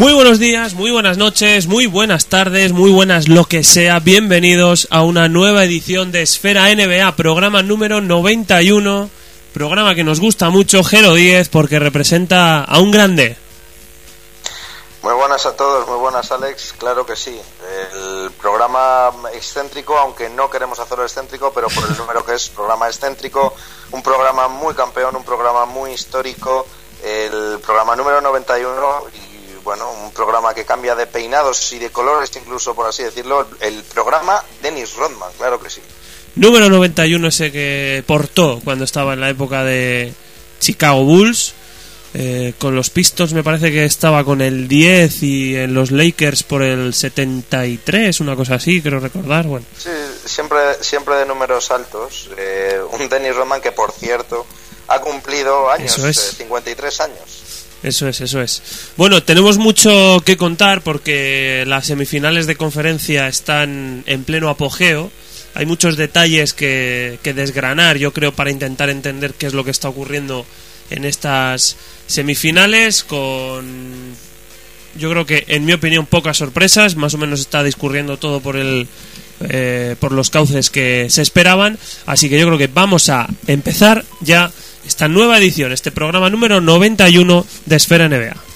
Muy buenos días, muy buenas noches, muy buenas tardes, muy buenas lo que sea. Bienvenidos a una nueva edición de Esfera NBA, programa número 91. Programa que nos gusta mucho, Gero 10, porque representa a un grande. Muy buenas a todos, muy buenas Alex, claro que sí. El programa excéntrico, aunque no queremos hacerlo excéntrico, pero por el número que es, programa excéntrico, un programa muy campeón, un programa muy histórico, el programa número 91 y bueno, un programa que cambia de peinados y de colores, incluso por así decirlo, el programa Dennis Rodman, claro que sí. Número 91 ese que portó cuando estaba en la época de Chicago Bulls. Eh, con los Pistons me parece que estaba con el 10 y en los Lakers por el 73, una cosa así, creo recordar. Bueno. Sí, siempre, siempre de números altos. Eh, un Dennis Rodman que, por cierto, ha cumplido años, Eso es. eh, 53 años. Eso es, eso es. Bueno, tenemos mucho que contar porque las semifinales de conferencia están en pleno apogeo. Hay muchos detalles que, que desgranar, yo creo, para intentar entender qué es lo que está ocurriendo en estas semifinales con yo creo que en mi opinión pocas sorpresas más o menos está discurriendo todo por el eh, por los cauces que se esperaban así que yo creo que vamos a empezar ya esta nueva edición este programa número 91 de Esfera NBA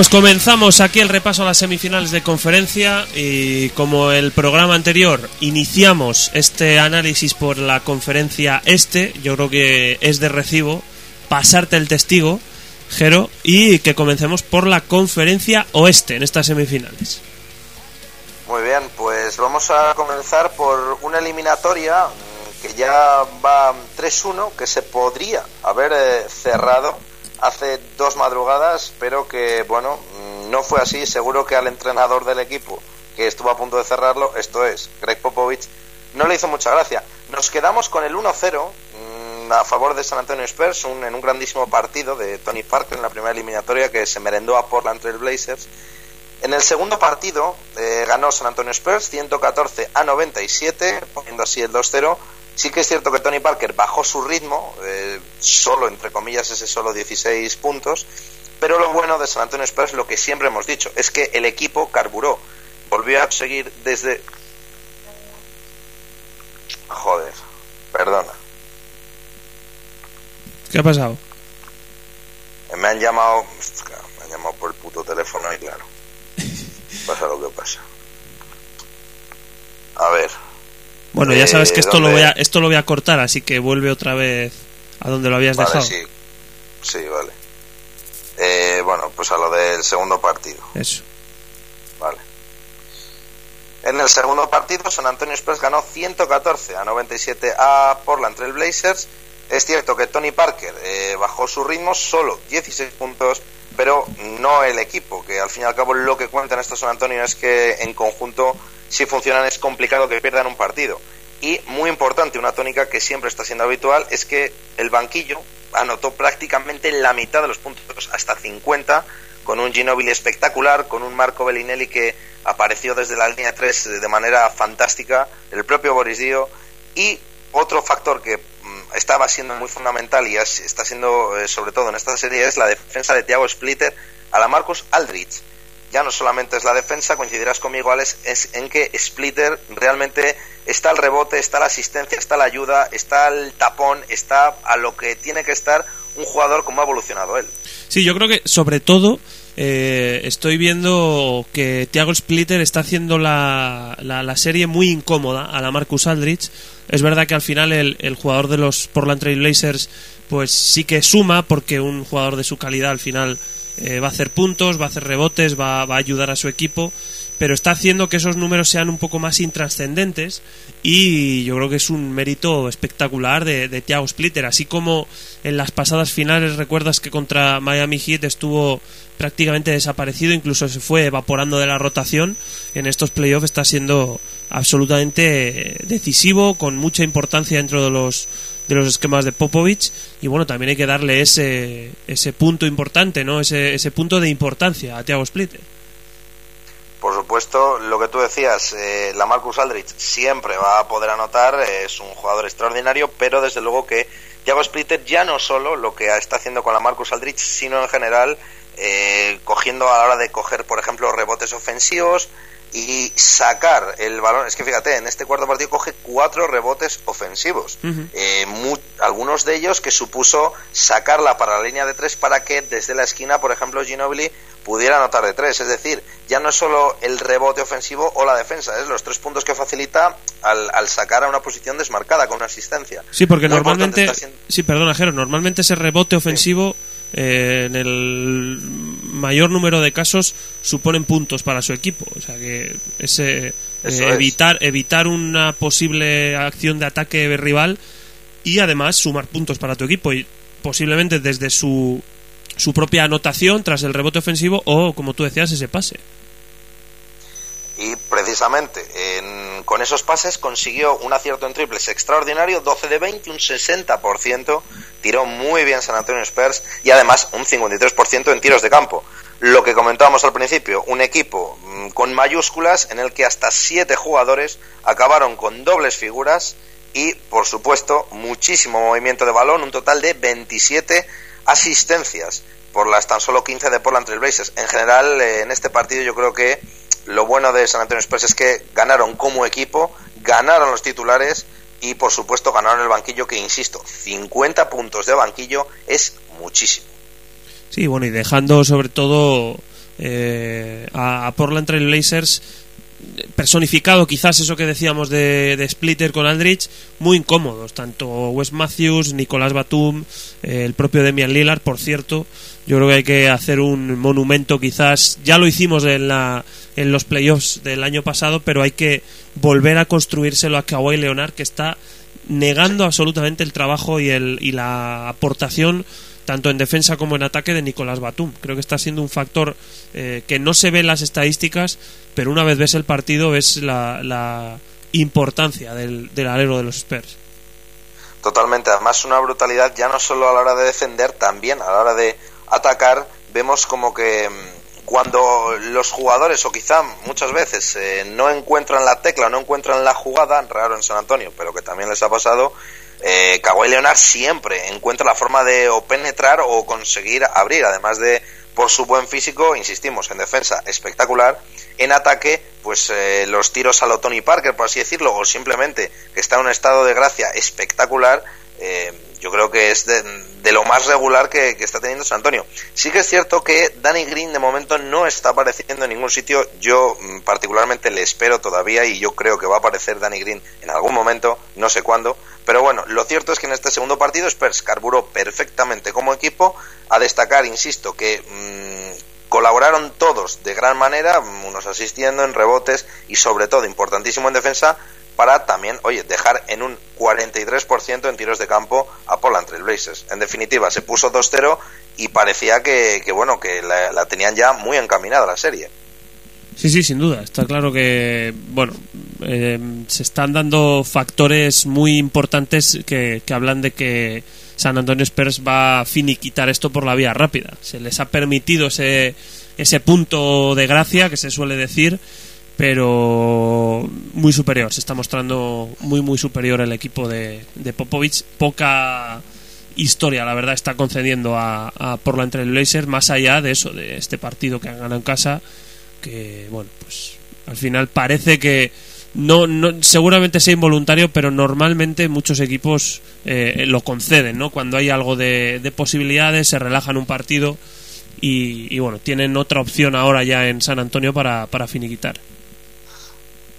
pues comenzamos aquí el repaso a las semifinales de conferencia y como el programa anterior iniciamos este análisis por la conferencia este, yo creo que es de recibo pasarte el testigo, Jero, y que comencemos por la conferencia oeste en estas semifinales. Muy bien, pues vamos a comenzar por una eliminatoria mm, que ya va 3-1, que se podría haber eh, cerrado hace dos madrugadas, pero que, bueno, mm, no fue así. Seguro que al entrenador del equipo, que estuvo a punto de cerrarlo, esto es, Greg Popovich, no le hizo mucha gracia. Nos quedamos con el 1-0 mm, a favor de San Antonio Spurs un- en un grandísimo partido de Tony Parker en la primera eliminatoria que se merendó a Portland Trail Blazers. En el segundo partido eh, ganó San Antonio Spurs 114 a 97, poniendo así el 2-0. Sí que es cierto que Tony Parker bajó su ritmo, eh, solo, entre comillas, ese solo 16 puntos, pero lo bueno de San Antonio Spurs, lo que siempre hemos dicho, es que el equipo carburó, volvió a seguir desde... Joder, perdona, ¿Qué ha pasado? me han llamado, me han llamado por el puto teléfono y claro, pasa lo que pasa. A ver, Bueno, ya Eh, sabes que esto lo, ¿dónde? voy a, esto lo voy a cortar, así que vuelve otra vez a donde lo habías Vale, dejado. sí. Sí, vale. Eh, bueno, pues a lo del segundo partido. Eso. Vale. En el segundo partido, San Antonio Spurs ganó 114 a 97 a Portland Trail Blazers. Es cierto que Tony Parker eh, bajó su ritmo, solo 16 puntos, pero no el equipo, que al fin y al cabo lo que cuenta en esto San Antonio es que en conjunto, si funcionan, es complicado que pierdan un partido. Y muy importante, una tónica que siempre está siendo habitual, es que el banquillo anotó prácticamente la mitad de los puntos, hasta 50, con un Ginobili espectacular, con un Marco Bellinelli que apareció desde la línea 3 de manera fantástica, el propio Boris Dio, y otro factor que estaba siendo muy fundamental y es- está siendo eh, sobre todo en esta serie es la defensa de Thiago Splitter a la Marcus Aldrich. Ya no solamente es la defensa, coincidirás conmigo, Alex, es en que Splitter realmente está el rebote, está la asistencia, está la ayuda, está el tapón, está a lo que tiene que estar un jugador como ha evolucionado él. Sí, yo creo que sobre todo eh, estoy viendo que Thiago Splitter está haciendo la, la serie muy incómoda a la Marcus Aldrich. Es verdad que al final el, el jugador de los Portland Trail Blazers pues sí que suma porque un jugador de su calidad al final eh, va a hacer puntos, va a hacer rebotes, va, va a ayudar a su equipo pero está haciendo que esos números sean un poco más intrascendentes y yo creo que es un mérito espectacular de, de Thiago Splitter, así como en las pasadas finales recuerdas que contra Miami Heat estuvo prácticamente desaparecido, incluso se fue evaporando de la rotación, en estos playoffs está siendo absolutamente decisivo, con mucha importancia dentro de los de los esquemas de Popovich y bueno, también hay que darle ese, ese punto importante, ¿no? Ese, ese punto de importancia a Thiago Splitter. Por supuesto, lo que tú decías, eh, la Marcus Aldrich siempre va a poder anotar, es un jugador extraordinario, pero desde luego que Thiago Splitter ya no solo lo que está haciendo con la Marcus Aldrich, sino en general eh, cogiendo a la hora de coger, por ejemplo, rebotes ofensivos, y sacar el balón. Es que fíjate, en este cuarto partido coge cuatro rebotes ofensivos. Eh, algunos de ellos que supuso sacarla para la línea de tres para que desde la esquina, por ejemplo, Ginobili pudiera anotar de tres. Es decir, ya no es solo el rebote ofensivo o la defensa, es los tres puntos que facilita al, al sacar a una posición desmarcada con una asistencia. Sí, porque normalmente. Sí, perdona, Jero, normalmente ese rebote ofensivo. Eh, en el mayor número de casos suponen puntos para su equipo. O sea que ese eh, evitar evitar una posible acción de ataque rival y además sumar puntos para tu equipo y posiblemente desde su su propia anotación tras el rebote ofensivo o como tú decías ese pase. Y precisamente con esos pases consiguió un acierto en triples extraordinario, 12 de 20, un 60%, tiró muy bien San Antonio Spurs y además un 53% en tiros de campo. Lo que comentábamos al principio, un equipo mm, con mayúsculas en el que hasta 7 jugadores acabaron con dobles figuras y, por supuesto, muchísimo movimiento de balón, un total de 27 asistencias por las tan solo 15 de Portland Trail Blazers. En general, eh, en este partido yo creo que lo bueno de San Antonio Spurs es que ganaron como equipo, ganaron los titulares y por supuesto ganaron el banquillo que, insisto, 50 puntos de banquillo es muchísimo. Sí, bueno, y dejando sobre todo eh, a, Portland Trail Blazers personificado quizás eso que decíamos de, Splitter con Aldrich, muy incómodos, tanto Wes Matthews, Nicolás Batum, eh, el propio Demian Lillard, por cierto, yo creo que hay que hacer un monumento quizás, ya lo hicimos en, la, en los playoffs del año pasado, pero hay que volver a construírselo a Kawhi Leonard, que está negando absolutamente el trabajo y, el, y la aportación tanto en defensa como en ataque de Nicolás Batum. Creo que está siendo un factor eh, que no se ve en las estadísticas, pero una vez ves el partido ves la, importancia del, del alero de los Spurs. Totalmente, además una brutalidad ya no solo a la hora de defender, también a la hora de atacar, vemos como que mm, cuando los jugadores, o quizá muchas veces, eh, no encuentran la tecla, no encuentran la jugada, raro en San Antonio, pero que también les ha pasado, eh, Kawhi Leonard siempre encuentra la forma de o penetrar o conseguir abrir, además de por su buen físico, insistimos, en defensa espectacular, en ataque, pues eh, los tiros a lo Tony Parker, por así decirlo, o simplemente que está en un estado de gracia espectacular, eh, yo creo que es de, lo más regular que, está teniendo San Antonio. Sí que es cierto que Danny Green de momento no está apareciendo en ningún sitio. Yo mm, particularmente le espero todavía y yo creo que va a aparecer Danny Green en algún momento, no sé cuándo. Pero bueno, lo cierto es que en este segundo partido Spurs carburó perfectamente como equipo. A destacar, insisto, que mm, colaboraron todos de gran manera, unos asistiendo en rebotes y sobre todo, importantísimo en defensa, para también, oye, dejar en un 43% en tiros de campo a Portland Trail Blazers. En definitiva, se puso 2-0 y parecía que, bueno, que la, tenían ya muy encaminada la serie. Sí, sí, sin duda. Está claro que, bueno, eh, se están dando factores muy importantes que, que hablan de que San Antonio Spurs va a finiquitar esto por la vía rápida. Se les ha permitido ese, ese punto de gracia que se suele decir pero muy superior. Se está mostrando muy, muy superior el equipo de, de Popovich. Poca historia, la verdad, está concediendo a, a Portland Trail Blazers, más allá de eso, de este partido que han ganado en casa, que, bueno, pues al final parece que no, no seguramente sea involuntario, pero normalmente muchos equipos eh, lo conceden, ¿no? Cuando hay algo de, de posibilidades, se relajan un partido y, y, bueno, tienen otra opción ahora ya en San Antonio para, para finiquitar.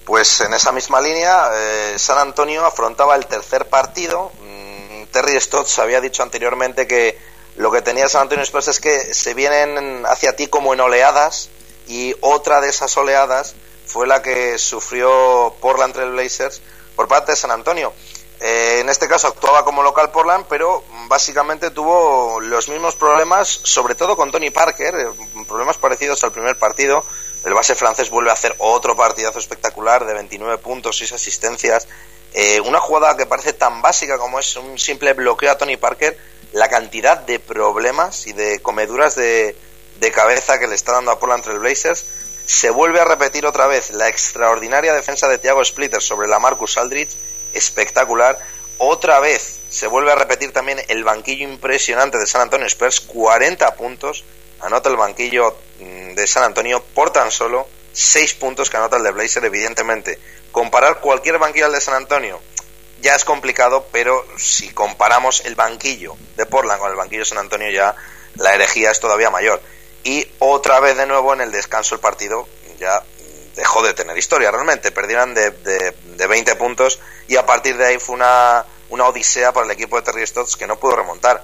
Pues en esa misma línea, eh, San Antonio afrontaba el tercer partido, mm, Terry Stotts había dicho anteriormente que lo que tenía San Antonio Spurs es que se vienen hacia ti como en oleadas y otra de esas oleadas fue la que sufrió Portland Trail Blazers por parte de San Antonio. Eh, en este caso actuaba como local Portland, pero básicamente tuvo los mismos problemas, sobre todo con Tony Parker, eh, problemas parecidos al primer partido. El base francés vuelve a hacer otro partidazo espectacular de 29 puntos, 6 asistencias. Eh, una jugada que parece tan básica como es un simple bloqueo a Tony Parker, la cantidad de problemas y de comeduras de, cabeza que le está dando a Portland Trail Blazers. Se vuelve a repetir otra vez la extraordinaria defensa de Thiago Splitter sobre la Marcus Aldridge espectacular. Otra vez se vuelve a repetir también el banquillo impresionante de San Antonio Spurs, 40 puntos, anota el banquillo de San Antonio por tan solo 6 puntos que anota el de Blazer, evidentemente. Comparar cualquier banquillo al de San Antonio ya es complicado, pero si comparamos el banquillo de Portland con el banquillo de San Antonio ya la herejía es todavía mayor. Y otra vez de nuevo en el descanso el partido ya dejó de tener historia realmente. Perdieron de, de, 20 puntos y a partir de ahí fue una, una odisea para el equipo de Terry Stotts que no pudo remontar.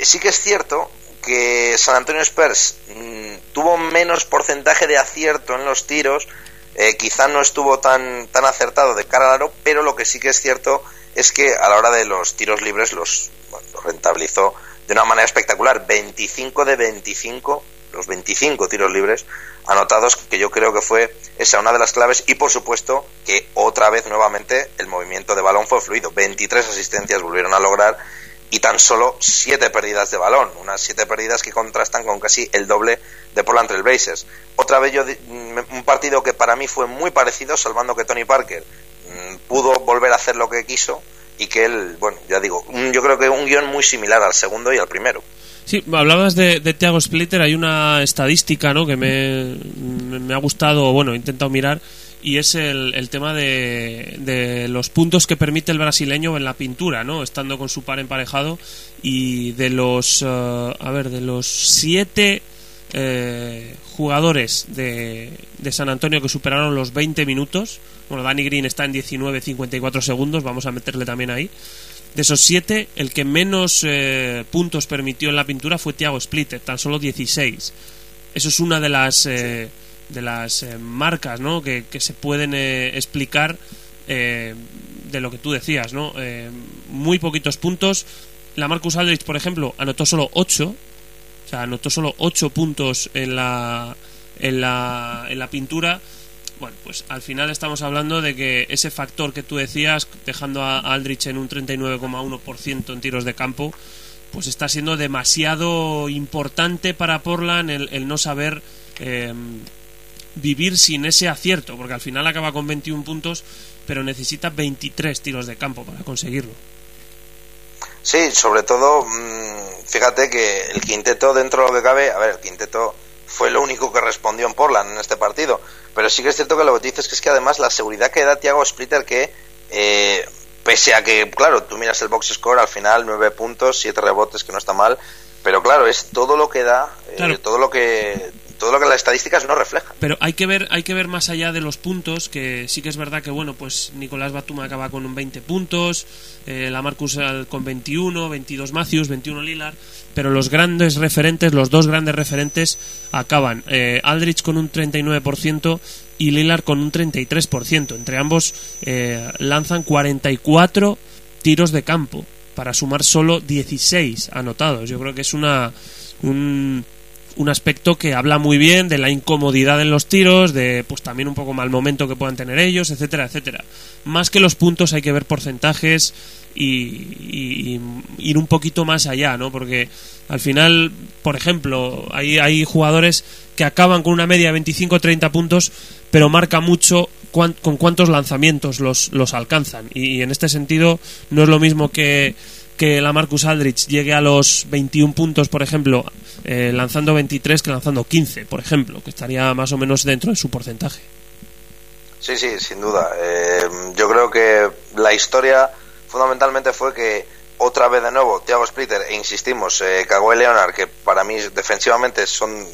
Sí que es cierto que San Antonio Spurs mm, tuvo menos porcentaje de acierto en los tiros, eh, quizá no estuvo tan, tan acertado de cara al aro, pero lo que sí que es cierto es que a la hora de los tiros libres los, los rentabilizó de una manera espectacular. 25 de 25, los 25 tiros libres anotados, que yo creo que fue esa una de las claves. Y por supuesto que otra vez nuevamente el movimiento de balón fue fluido. 23 asistencias volvieron a lograr y tan solo 7 pérdidas de balón. Unas 7 pérdidas que contrastan con casi el doble de Portland Trail Blazers. Otra vez yo, un partido que para mí fue muy parecido, salvando que Tony Parker mm, pudo volver a hacer lo que quiso y que él, bueno, ya digo, yo creo que un guion muy similar al segundo y al primero. Sí, hablabas de, de Thiago Splitter, hay una estadística ¿no? que me, me ha gustado, bueno, he intentado mirar, y es el, el tema de, de, los puntos que permite el brasileño en la pintura, ¿no? Estando con su par emparejado, y de los, uh, a ver, de los siete eh, jugadores de, de San Antonio que superaron los 20 minutos, bueno, Danny Green está en 19.54 segundos, vamos a meterle también ahí. De esos siete, el que menos eh, puntos permitió en la pintura fue Thiago Splitter, tan solo 16. Eso es una de las, eh, de las eh, marcas ¿no? que, se pueden explicar de lo que tú decías. ¿no? muy poquitos puntos. La Marcus Aldrich, por ejemplo, anotó solo 8. O sea, anotó solo 8 puntos en la, en la, en la pintura bueno, pues al final estamos hablando de que ese factor que tú decías, dejando a Aldrich en un 39,1% en tiros de campo, pues está siendo demasiado importante para Portland el, no saber em, vivir sin ese acierto, porque al final acaba con 21 puntos, pero necesita 23 tiros de campo para conseguirlo. Sí, sobre todo, mm, fíjate que el quinteto dentro de lo que cabe, a ver, el quinteto fue lo único que respondió en Portland en este partido. Pero sí que es cierto que lo que dices es que es que además la seguridad que da Thiago Splitter que eh, pese a que, claro, tú miras el box score, al final nueve puntos, siete rebotes, que no está mal, pero claro, es todo lo que da, eh, todo lo que todo lo que las estadísticas no reflejan. Pero hay que ver, hay que ver más allá de los puntos, que sí que es verdad que bueno, pues Nicolás Batum acaba con un 20 puntos, eh, la Marcus con 21, 22 Matthews, 21 Lillard, pero los grandes referentes, los dos grandes referentes acaban eh, Aldrich con un 39% y Lillard con un 33%. Entre ambos eh, lanzan 44 tiros de campo para sumar solo 16 anotados. Yo creo que es una un un aspecto que habla muy bien de la incomodidad en los tiros, de pues también un poco mal momento que puedan tener ellos, etcétera, etcétera. Más que los puntos hay que ver porcentajes y, ir un poquito más allá, ¿no? Porque al final, por ejemplo, hay, hay jugadores que acaban con una media de 25-30 puntos, pero marca mucho con cuántos lanzamientos los, los alcanzan. y en este sentido no es lo mismo que que la Marcus Aldrich llegue a los 21 puntos, por ejemplo, eh, lanzando 23 que lanzando 15, por ejemplo, que estaría más o menos dentro de su porcentaje. Sí, sí, sin duda. Eh, yo creo que la historia fundamentalmente fue que otra vez de nuevo Thiago Splitter e insistimos, eh, Kawhi Leonard, que para mí defensivamente son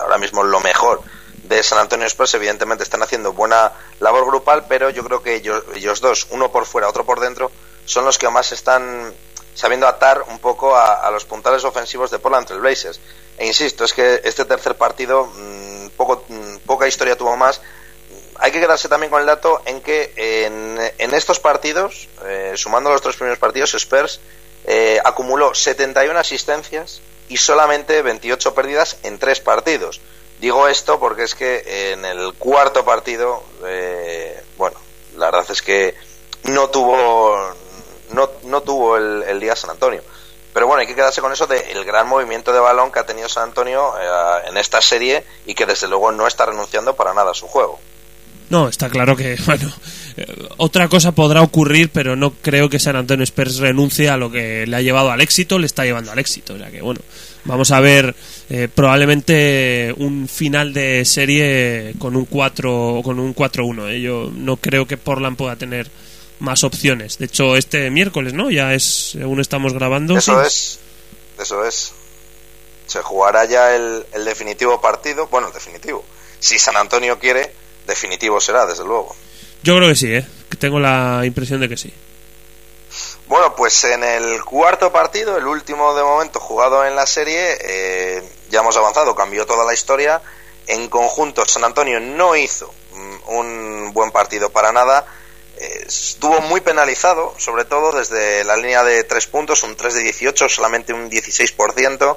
ahora mismo lo mejor de San Antonio Spurs, evidentemente están haciendo buena labor grupal, pero yo creo que ellos, ellos dos, uno por fuera, otro por dentro, son los que más están sabiendo atar un poco a, los puntales ofensivos de Portland Trail Blazers. E insisto, es que este tercer partido mm, poco, mm, poca historia tuvo más. Hay que quedarse también con el dato en que en, estos partidos, eh, sumando los tres primeros partidos, Spurs eh, acumuló 71 asistencias y solamente 28 pérdidas en tres partidos. Digo esto porque es que en el cuarto partido, eh, bueno, la verdad es que no tuvo no, no tuvo el, día San Antonio. Pero bueno, hay que quedarse con eso del gran movimiento de balón que ha tenido San Antonio eh, en esta serie y que desde luego no está renunciando para nada a su juego. No, está claro que, bueno, eh, otra cosa podrá ocurrir, pero no creo que San Antonio Spurs renuncie a lo que le ha llevado al éxito, le está llevando al éxito. O sea que, bueno, vamos a ver eh, probablemente un final de serie con un 4 con un 4-1. Yo no creo que Portland pueda tener más opciones. De hecho, este miércoles, ¿no? Ya es, según estamos grabando. Eso es, eso es. Se jugará ya el, el definitivo partido. Bueno, el definitivo. Si San Antonio quiere, definitivo será, desde luego. Yo creo que sí, ¿eh? Tengo la impresión de que sí. Bueno, pues en el cuarto partido, el último de momento jugado en la serie, eh, ya hemos avanzado, cambió toda la historia. En conjunto, San Antonio no hizo mm, un buen partido para nada estuvo muy penalizado, sobre todo desde la línea de tres puntos, un 3 de 18, solamente un 16%,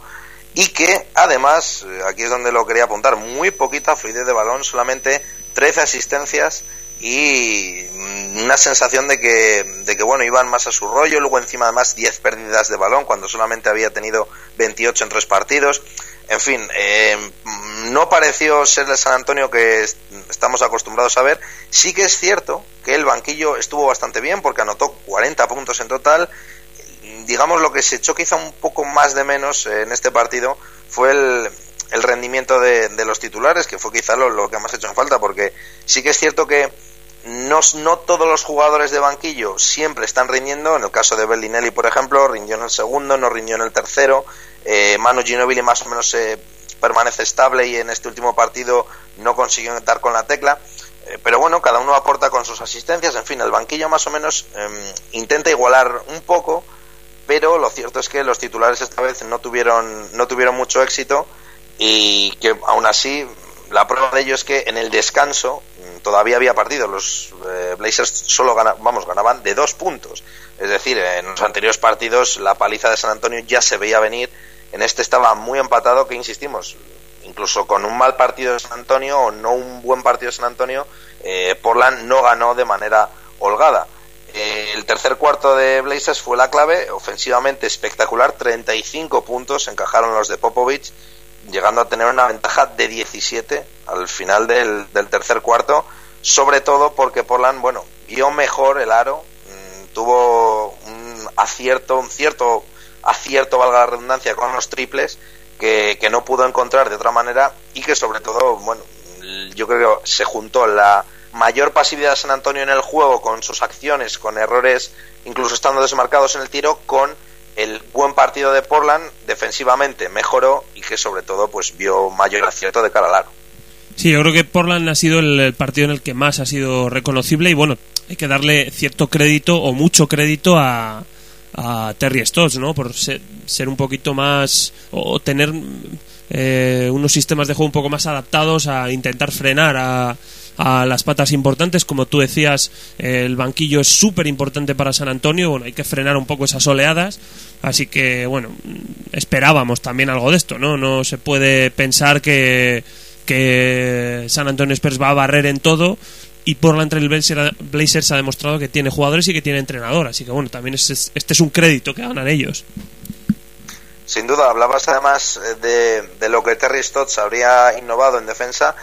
y que además, eh, aquí es donde lo quería apuntar, muy poquita fluidez de balón, solamente 13 asistencias y mm, una sensación de que, de que bueno, iban más a su rollo, luego encima además 10 pérdidas de balón cuando solamente había tenido 28 en tres partidos. En fin, eh, no pareció ser el San Antonio que estamos acostumbrados a ver. Sí que es cierto que el banquillo estuvo bastante bien porque anotó 40 puntos en total. Digamos lo que se echó quizá un poco más de menos en este partido fue el, rendimiento de, los titulares, que fue quizá lo, que más hecho en falta, porque sí que es cierto que no, no, todos los jugadores de banquillo siempre están rindiendo. En el caso de Bellinelli, por ejemplo, rindió en el segundo, no rindió en el tercero. Eh, Manu Ginobili más o menos se permanece estable y en este último partido no consiguió dar con la tecla. Eh, pero bueno, cada uno aporta con sus asistencias. En fin, el banquillo más o menos em, intenta igualar un poco, pero lo cierto es que los titulares esta vez no tuvieron, no tuvieron mucho éxito y que aún así la prueba de ello es que en el descanso mm, todavía había partido. Los eh, Blazers solo vamos, ganaban de dos puntos. Es decir, en los anteriores partidos la paliza de San Antonio ya se veía venir en este estaba muy empatado, que insistimos, incluso con un mal partido de San Antonio o no un buen partido de San Antonio, eh, no ganó de manera holgada. Eh, el tercer cuarto de Blazers fue la clave, ofensivamente espectacular, 35 puntos encajaron los de Popovich, llegando a tener una ventaja de 17 al final del, tercer cuarto, sobre todo porque Portland, bueno, vio mejor el aro, mm, tuvo un acierto, un cierto acierto, valga la redundancia, con los triples que, no pudo encontrar de otra manera y que sobre todo, bueno, yo creo que se juntó la mayor pasividad de San Antonio en el juego con sus acciones, con errores, incluso estando desmarcados en el tiro, con el buen partido de Portland defensivamente mejoró y que sobre todo pues vio mayor acierto de cara al aro. Sí, yo creo que Portland ha sido el partido en el que más ha sido reconocible y bueno, hay que darle cierto crédito o mucho crédito a, a Terry Stotts, ¿no? Por ser, un poquito más o tener eh, unos sistemas de juego un poco más adaptados a intentar frenar a, a las patas importantes. Como tú decías, el banquillo es súper importante para San Antonio. Bueno, hay que frenar un poco esas oleadas. Así que, bueno, esperábamos también algo de esto, ¿no? No se puede pensar que, que San Antonio Spurs va a barrer en todo y por entre el Blazers ha demostrado que tiene jugadores y que tiene entrenador, así que bueno, también este es un crédito que ganan ellos. Sin duda, hablabas además eh, de, lo que Terry Stotts habría innovado en defensa.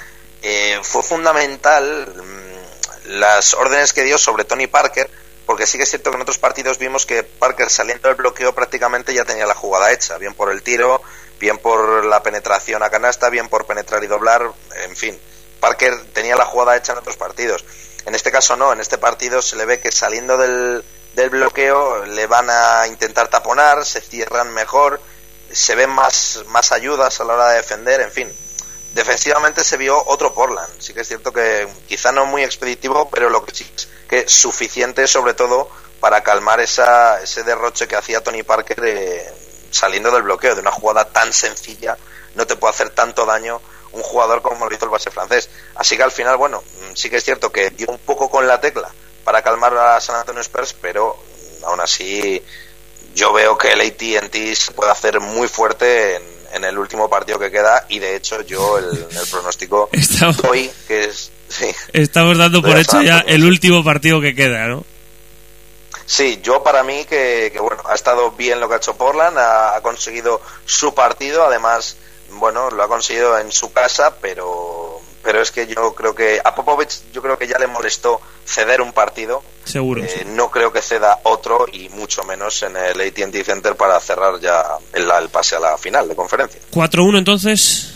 Eh, fue fundamental mm, las órdenes que dio sobre Tony Parker, porque sí que es cierto que en otros partidos vimos que Parker saliendo del bloqueo prácticamente ya tenía la jugada hecha, bien por el tiro, bien por la penetración a canasta, bien por penetrar y doblar, en fin Parker tenía la jugada hecha en otros partidos. En este caso no, en este partido se le ve que saliendo del, del bloqueo le van a intentar taponar, se cierran mejor, se ven más, más ayudas a la hora de defender, en fin. Defensivamente se vio otro Portland. Sí que es cierto que quizá no muy expeditivo, pero lo que sí es que suficiente sobre todo para calmar esa, ese derroche que hacía Tony Parker eh, saliendo del bloqueo de una jugada tan sencilla no te puede hacer tanto daño un jugador como lo hizo el base francés. Así que al final bueno sí que es cierto que dio un poco con la tecla para calmar a San Antonio Spurs pero mm, aún así yo veo que el AT&T se puede hacer muy fuerte en, el último partido que queda y de hecho yo el, el pronóstico hoy que es estamos dando por hecho ya el último partido que queda no Sí, yo para mí que, bueno, ha estado bien lo que ha hecho Portland, ha, conseguido su partido, además, bueno, lo ha conseguido en su casa, pero pero es que yo creo que a Popovich yo creo que ya le molestó ceder un partido. Seguro. Eh, no creo que ceda otro y mucho menos en el AT&T Center para cerrar ya el, el pase a la final de conferencia. 4-1 entonces.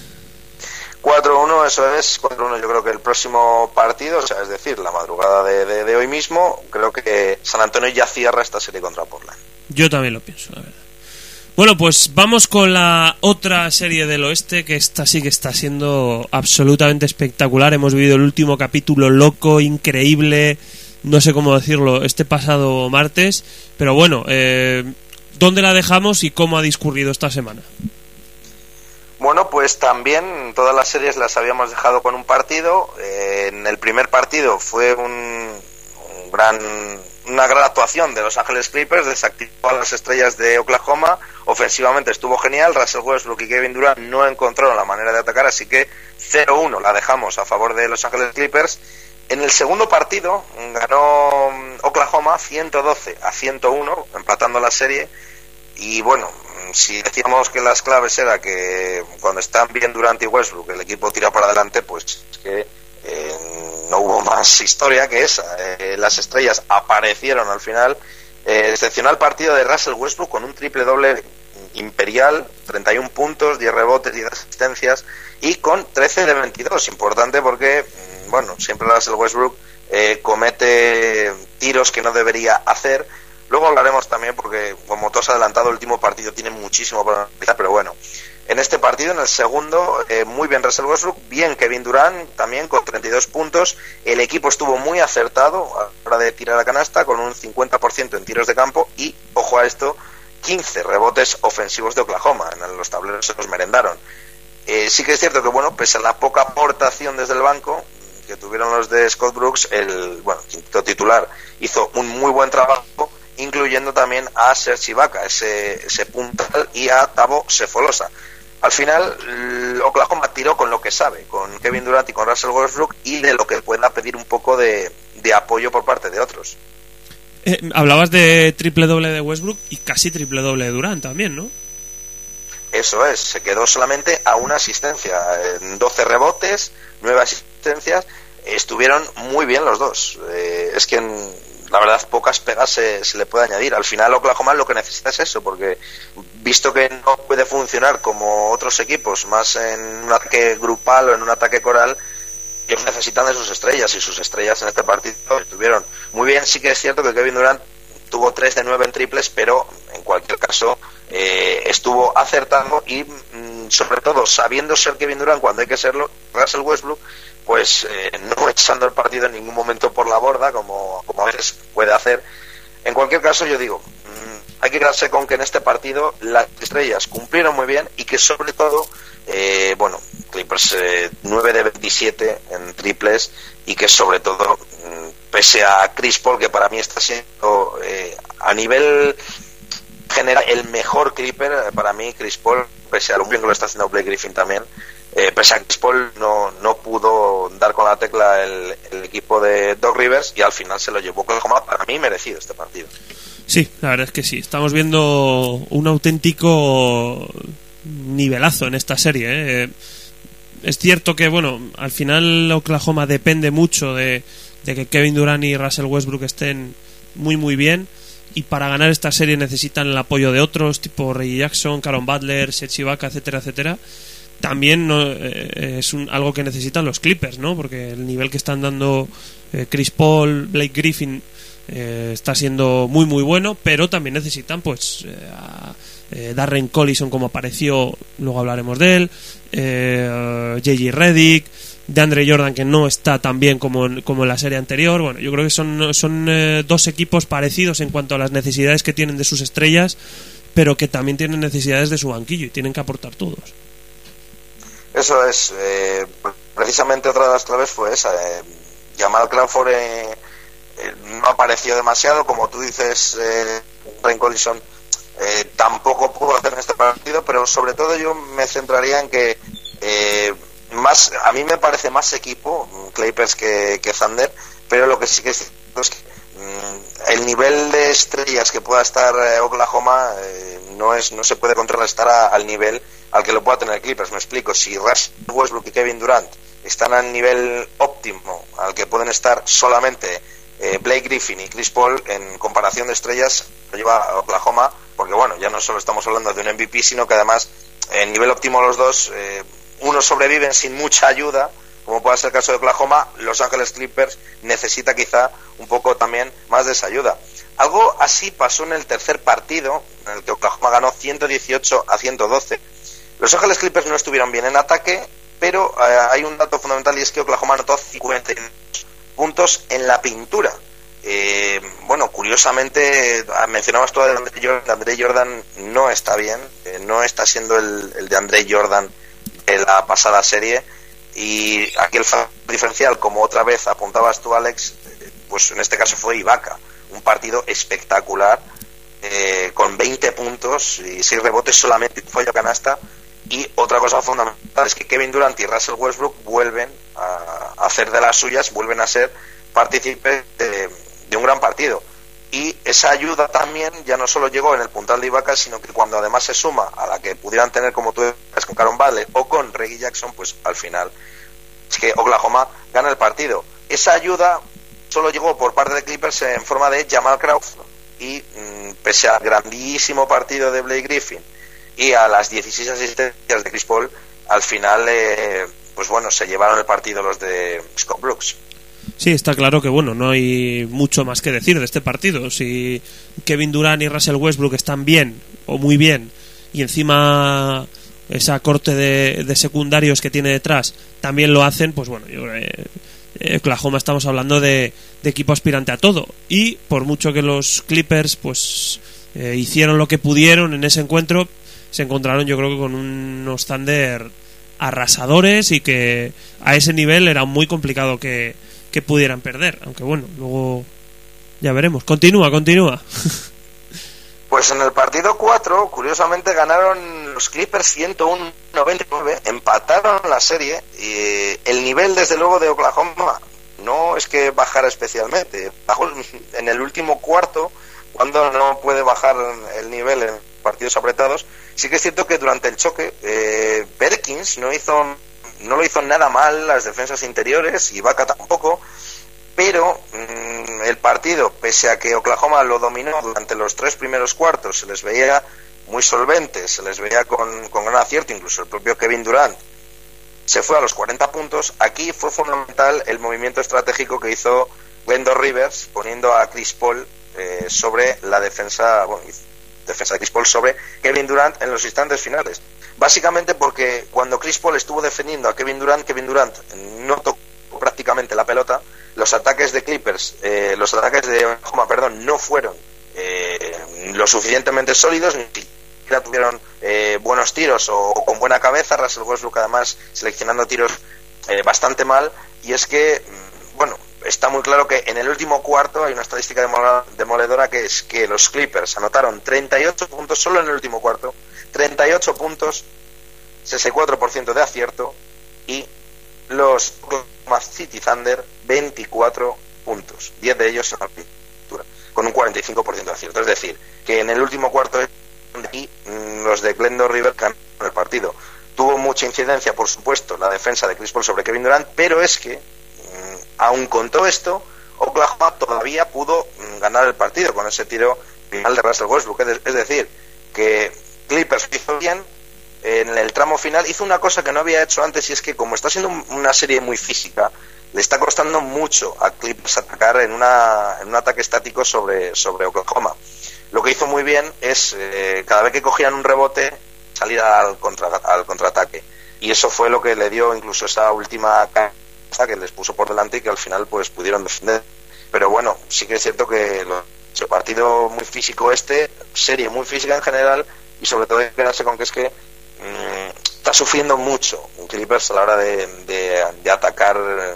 4-1, eso es, 4-1 yo creo que el próximo partido, o sea, es decir, la madrugada de, de, hoy mismo, creo que San Antonio ya cierra esta serie contra Portland. Yo también lo pienso, la verdad. Bueno, pues vamos con la otra serie del oeste, que esta sí que está siendo absolutamente espectacular. Hemos vivido el último capítulo loco, increíble, no sé cómo decirlo, este pasado martes. Pero bueno, eh, ¿dónde la dejamos y cómo ha discurrido esta semana? Bueno, pues también todas las series las habíamos dejado con un partido. Eh, en el primer partido fue un, gran, una gran actuación de Los Ángeles Clippers, desactivó a las estrellas de Oklahoma. Ofensivamente estuvo genial. Russell Westbrook y Kevin Durant no encontraron la manera de atacar, así que 0-1 la dejamos a favor de Los Ángeles Clippers. En el segundo partido ganó Oklahoma 112 a 101, empatando la serie. Y bueno, si decíamos que las claves era que cuando están bien Durant y Westbrook el equipo tira para adelante, pues es que eh, no hubo más historia que esa. Eh, las estrellas aparecieron al final. Eh, excepcional partido de Russell Westbrook con un triple doble imperial, 31 puntos, 10 rebotes, 10 asistencias y con 13 de 22. Importante porque, mm, bueno, siempre Russell Westbrook comete tiros que no debería hacer Luego hablaremos también, porque como has adelantado, el último partido tiene muchísimo para analizar, pero bueno. En este partido, en el segundo, eh, muy bien Russell Westbrook, bien Kevin Durant, también con 32 puntos. El equipo estuvo muy acertado a la hora de tirar la canasta, con un 50% en tiros de campo y, ojo a esto, 15 rebotes ofensivos de Oklahoma. En los tableros se los merendaron. Eh, sí que es cierto que, bueno, pese a la poca aportación desde el banco que tuvieron los de Scott Brooks, el bueno, quinto titular hizo un muy buen trabajo incluyendo también a Serge Ibaka, ese, ese puntal, y a Tavo Sefolosa. Al final, Oklahoma tiró con lo que sabe, con Kevin Durant y con Russell Westbrook, y de lo que pueda pedir un poco de, apoyo por parte de otros. Eh, hablabas de triple doble de Westbrook y casi triple doble de Durant también, ¿no? Eso es, se quedó solamente a una asistencia, en 12 rebotes, 9 asistencias, estuvieron muy bien los dos. Eh, es que en, la verdad pocas pegas se, le puede añadir. Al final Oklahoma lo que necesita es eso, porque visto que no puede funcionar como otros equipos, más en un ataque grupal o en un ataque coral, ellos necesitan de sus estrellas y sus estrellas en este partido estuvieron muy bien. Sí que es cierto que Kevin Durant tuvo 3 de 9 en triples, pero en cualquier caso eh, estuvo acertando y mm, sobre todo sabiendo ser Kevin Durant cuando hay que serlo, Russell Westbrook pues eh, no echando el partido en ningún momento por la borda, como, como a veces puede hacer. En cualquier caso, yo digo, hay que quedarse con que en este partido las estrellas cumplieron muy bien y que sobre todo, eh, bueno, Clippers 9 eh, de 27 en triples y que sobre todo, mm, pese a Chris Paul, que para mí está siendo a nivel general el mejor Clipper, para mí Chris Paul, pese a lo bien que lo está haciendo Blake Griffin también, eh, pese a que Paul no, no pudo dar con la tecla el, equipo de Doc Rivers y al final se lo llevó Oklahoma para mí merecido este partido. Sí, la verdad es que sí. Estamos viendo un auténtico nivelazo en esta serie. ¿eh? Es cierto que, bueno, al final Oklahoma depende mucho de, que Kevin Durant y Russell Westbrook estén muy, muy bien. Y para ganar esta serie necesitan el apoyo de otros, tipo Reggie Jackson, Caron Butler, Seth etcétera, etcétera también eh, es algo que necesitan los Clippers, ¿no? Porque el nivel que están dando eh, Chris Paul, Blake Griffin eh, está siendo muy muy bueno, pero también necesitan pues a Darren Collison como apareció, luego hablaremos de él, JJ Reddick, de Andre Jordan que no está tan bien como en, como en la serie anterior. Bueno, yo creo que son, son eh, dos equipos parecidos en cuanto a las necesidades que tienen de sus estrellas, pero que también tienen necesidades de su banquillo y tienen que aportar todos. Eso es, eh, precisamente otra de las claves fue esa. Eh, Jamal Crawford eh, no apareció demasiado, como tú dices, eh, Rain Collison eh, tampoco pudo hacer en este partido, pero sobre todo yo me centraría en que eh, más a mí me parece más equipo Clippers que, Thunder, pero lo que sí que es cierto es que mm, el nivel de estrellas que pueda estar eh, Oklahoma no es no se puede contrarrestar a- al nivel al que lo pueda tener Clippers. Me explico, si Russ Westbrook y Kevin Durant están al nivel óptimo al que pueden estar solamente eh, Blake Griffin y Chris Paul en comparación de estrellas lo lleva a Oklahoma porque bueno ya no solo estamos hablando de un MVP sino que además en nivel óptimo los dos eh, unos sobreviven sin mucha ayuda como puede ser el caso de Oklahoma. Los Ángeles Clippers necesita quizá un poco también más de esa ayuda. Algo así pasó en el tercer partido en el que Oklahoma ganó 118 a 112 los Ángeles Clippers no estuvieron bien en ataque pero eh, hay un dato fundamental y es que Oklahoma anotó 52 puntos en la pintura. Eh, bueno, curiosamente, ah, mencionabas tú a Andre Jordan, Andre Jordan no está bien, eh, no está siendo el, el de Andre Jordan de la pasada serie. Y aquí el diferencial, como otra vez apuntabas tú Alex, eh, pues en este caso fue Ibaka, un partido espectacular eh, con 20 puntos y 6 rebotes solamente fallo canasta. Y otra cosa fundamental es que Kevin Durant y Russell Westbrook vuelven a hacer de las suyas, vuelven a ser partícipes de, un gran partido. Y esa ayuda también ya no solo llegó en el puntal de Ibaka, sino que cuando además se suma a la que pudieran tener, como tú decías, con Caron Bradley o con Reggie Jackson, pues al final es que Oklahoma gana el partido. Esa ayuda solo llegó por parte de Clippers en forma de Jamal Crawford. Y mm, pese al grandísimo partido de Blake Griffin y a las 16 asistencias de Chris Paul, al final, eh, pues bueno, se llevaron el partido los de Scott Brooks. Sí, está claro que bueno, no hay mucho más que decir de este partido. Si Kevin Durant y Russell Westbrook están bien o muy bien y encima esa corte de, secundarios que tiene detrás también lo hacen, pues bueno, yo que eh, Oklahoma estamos hablando de, de equipo aspirante a todo. Y por mucho que los Clippers pues eh, hicieron lo que pudieron en ese encuentro, se encontraron yo creo que con unos Thunder arrasadores y que a ese nivel era muy complicado que, que pudieran perder. Aunque bueno, luego ya veremos. Continúa, continúa. Pues en el partido 4, curiosamente ganaron los Clippers 101-99, empataron la serie y el nivel desde luego de Oklahoma no es que bajara especialmente, bajó en el último cuarto cuando no puede bajar el nivel en partidos apretados. Sí que es cierto que durante el choque eh, Perkins no hizo no lo hizo nada mal las defensas interiores y Vaca tampoco, pero mmm, el partido, pese a que Oklahoma lo dominó durante los tres primeros cuartos, se les veía muy solventes, se les veía con, con gran acierto, incluso el propio Kevin Durant se fue a los 40 puntos. Aquí fue fundamental el movimiento estratégico que hizo Wendell Rivers poniendo a Chris Paul eh, sobre la defensa, defensa de Chris Paul sobre Kevin Durant en los instantes finales. Básicamente porque cuando Chris Paul estuvo defendiendo a Kevin Durant, Kevin Durant no tocó prácticamente la pelota. Los ataques de Clippers, eh, los ataques de Oklahoma, perdón, no fueron eh, lo suficientemente sólidos, ni siquiera tuvieron eh, buenos tiros o, o, con buena cabeza. Russell Westbrook además seleccionando tiros eh, bastante mal. Y es que, bueno, está muy claro que en el último cuarto hay una estadística demoledora que es que los Clippers anotaron 38 puntos solo en el último cuarto, 38 puntos, 64% de acierto y los Oklahoma City Thunder 24 puntos, 10 de ellos en la pintura, con un 45% de acierto. Es decir, que en el último cuarto y los de Glendon River ganaron el partido. Tuvo mucha incidencia, por supuesto, la defensa de Chris Paul sobre Kevin Durant, pero es que aun con todo esto, Oklahoma todavía pudo ganar el partido con ese tiro final de Russell Westbrook. Es decir, que Clippers hizo bien en el tramo final, hizo una cosa que no había hecho antes y es que como está siendo una serie muy física, le está costando mucho a Clippers atacar en, una, en un ataque estático sobre, sobre Oklahoma. Lo que hizo muy bien es, eh, cada vez que cogían un rebote, salir al, contra, al contraataque. y eso fue lo que le dio incluso esa última que les puso por delante y que al final pues pudieron defender. Pero bueno, sí que es cierto que el partido muy físico este, serie muy física en general y sobre todo hay que quedarse con que es que mm, está sufriendo mucho Clippers a la hora de, de, atacar de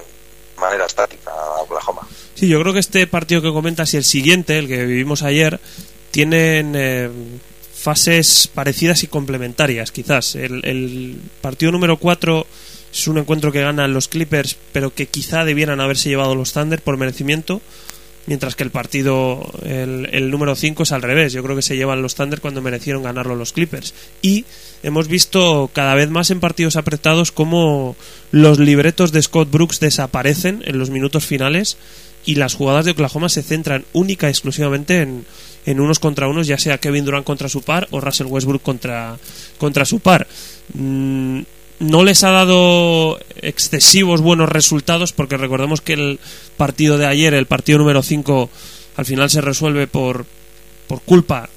manera estática a Oklahoma. Sí, yo creo que este partido que comentas y el siguiente, el que vivimos ayer, tienen eh, fases parecidas y complementarias, quizás. El, partido número 4 es un encuentro que ganan los Clippers, pero que quizá debieran haberse llevado los Thunder por merecimiento, mientras que el partido, el, número 5 es al revés. Yo creo que se llevan los Thunder cuando merecieron ganarlo los Clippers. Y hemos visto cada vez más en partidos apretados cómo los libretos de Scott Brooks desaparecen en los minutos finales y las jugadas de Oklahoma se centran única y exclusivamente en en unos contra unos, ya sea Kevin Durant contra su par o Russell Westbrook contra, contra su par. Mm, no les ha dado excesivos buenos resultados porque recordemos que el partido de ayer, el partido número 5, al final se resuelve por, por culpa,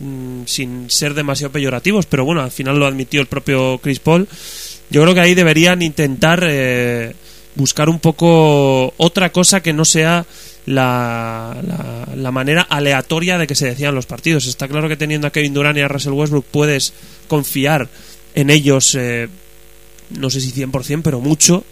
mm, sin ser demasiado peyorativos, pero bueno, al final lo admitió el propio Chris Paul. Yo creo que ahí deberían intentar eh, buscar un poco otra cosa que no sea la, la, manera aleatoria de que se decían los partidos. Está claro que teniendo a Kevin Durant y a Russell Westbrook puedes confiar en ellos, eh, no sé si 100%, pero mucho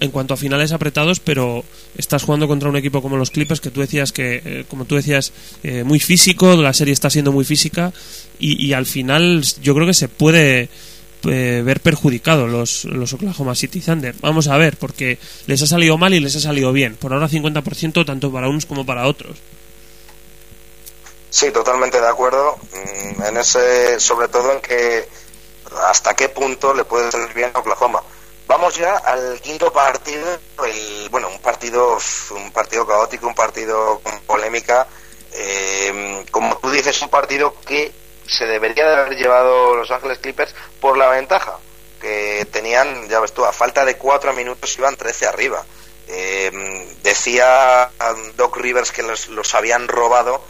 en cuanto a finales apretados, pero estás jugando contra un equipo como los Clippers que tú decías que, eh, como tú decías, eh, muy físico, la serie está siendo muy física y, y al final yo creo que se puede eh, ver perjudicados los, los Oklahoma City Thunder. Vamos a ver, porque les ha salido mal y les ha salido bien. Por ahora 50% tanto para unos como para otros. Sí, totalmente de acuerdo. Mm, en ese, sobre todo en que hasta qué punto le puede salir bien a Oklahoma. Vamos ya al quinto partido, el, bueno, un partido, un partido caótico, un partido con polémica. Eh, como tú dices, un partido que se debería de haber llevado Los Ángeles Clippers por la ventaja que tenían, ya ves tú, a falta de cuatro minutos iban 13 arriba. Eh, decía Doc Rivers que los, habían robado,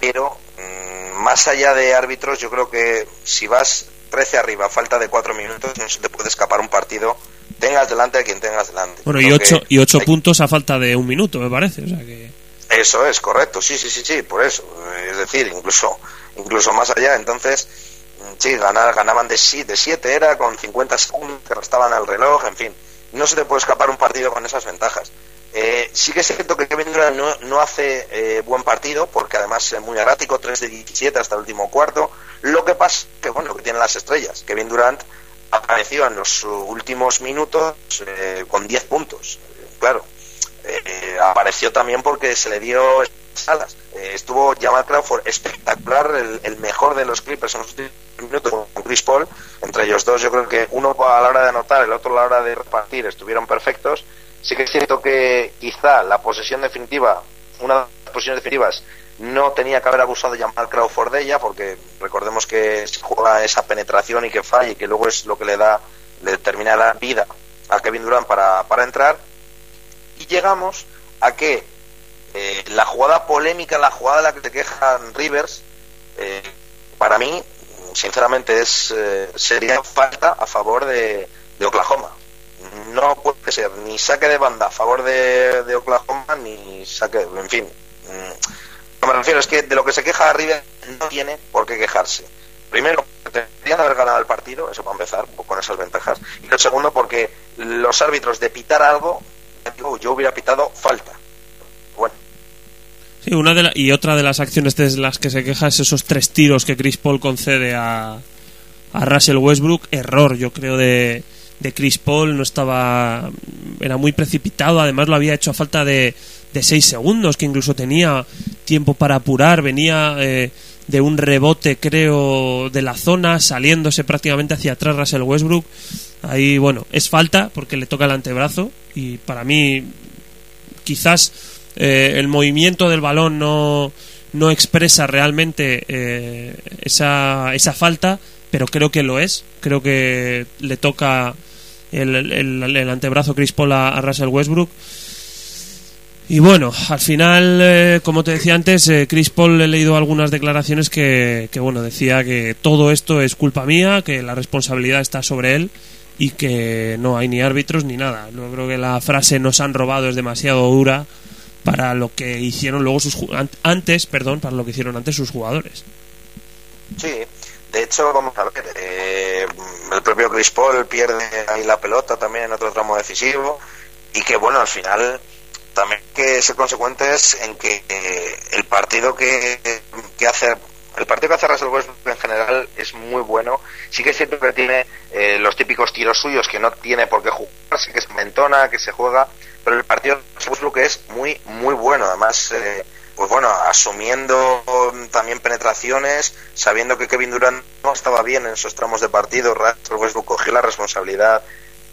pero mm, más allá de árbitros, yo creo que si vas 13 arriba, a falta de cuatro minutos, no se te puede escapar un partido, tengas delante a quien tengas delante. Bueno, y ocho, y ocho puntos a falta de un minuto, me parece. O sea que... Eso es, correcto, sí, sí, sí, sí, por eso. Es decir, incluso incluso más allá. Entonces, sí, ganar, ganaban de 7 era, con 50 segundos que restaban al reloj, en fin. No se te puede escapar un partido con esas ventajas. Eh, sí que es cierto que Kevin Durant no, hace eh, buen partido, porque además es muy errático, 3 de 17 hasta el último cuarto. Lo que pasa que, bueno, que tienen las estrellas. Kevin Durant apareció en los últimos minutos eh, con 10 puntos. Claro, apareció también porque se le dio salas. Eh, estuvo Jamal Crawford espectacular, el, mejor de los Clippers en los últimos minutos con Chris Paul. Entre ellos dos, yo creo que uno a la hora de anotar, el otro a la hora de repartir, estuvieron perfectos. Sí que es cierto que quizá la posesión definitiva, una de las posiciones definitivas, no tenía que haber abusado Jamal Crawford de ella, porque recordemos que se juega esa penetración y que falla y que luego es lo que le da, le termina la vida a Kevin Durant para, para entrar. Y llegamos a que eh, la jugada polémica, la jugada de la que te quejan Rivers, eh, para mí, sinceramente, es eh, sería falta a favor de, Oklahoma. No puede ser ni saque de banda a favor de, Oklahoma, ni saque, en fin. Mm, lo que me refiero es que de lo que se queja Rivers no tiene por qué quejarse. Primero, tendrían haber ganado el partido, eso para empezar, con esas ventajas. Y lo segundo, porque los árbitros de pitar algo, yo hubiera pitado falta una de y otra de las acciones de las que se queja es esos tres tiros que Chris Paul concede a, a Russell Westbrook. Error, yo creo, de, de Chris Paul. No estaba. Era muy precipitado. Además, lo había hecho a falta de, de seis segundos, que incluso tenía tiempo para apurar. Venía eh, de un rebote, creo, de la zona, saliéndose prácticamente hacia atrás Russell Westbrook. Ahí, bueno, es falta porque le toca el antebrazo. Y para mí, quizás eh, el movimiento del balón no, no expresa realmente eh, esa, esa falta, pero creo que lo es. Creo que le toca el, el, antebrazo Chris Paul a, Russell Westbrook. Y bueno, al final, eh, como te decía antes, Chris Paul he leído algunas declaraciones que, que, bueno, decía que todo esto es culpa mía, que la responsabilidad está sobre él y que no hay ni árbitros ni nada. Yo creo que la frase nos han robado es demasiado dura para lo que hicieron luego sus antes, perdón, para lo que hicieron antes sus jugadores. Sí, de hecho, vamos a ver, eh, el propio Chris Paul pierde ahí la pelota también en otro tramo decisivo y que bueno, al final también que ser consecuentes en que eh, el partido que, que hace el partido que hace Russell Westbrook en general es muy bueno. Sí que es cierto que tiene eh, los típicos tiros suyos que no tiene por qué jugar, sí que se mentona, que se juega, pero el partido de Westbrook es muy, muy bueno. Además, eh, pues bueno, asumiendo también penetraciones, sabiendo que Kevin Durant no estaba bien en esos tramos de partido, Russell Westbrook cogió la responsabilidad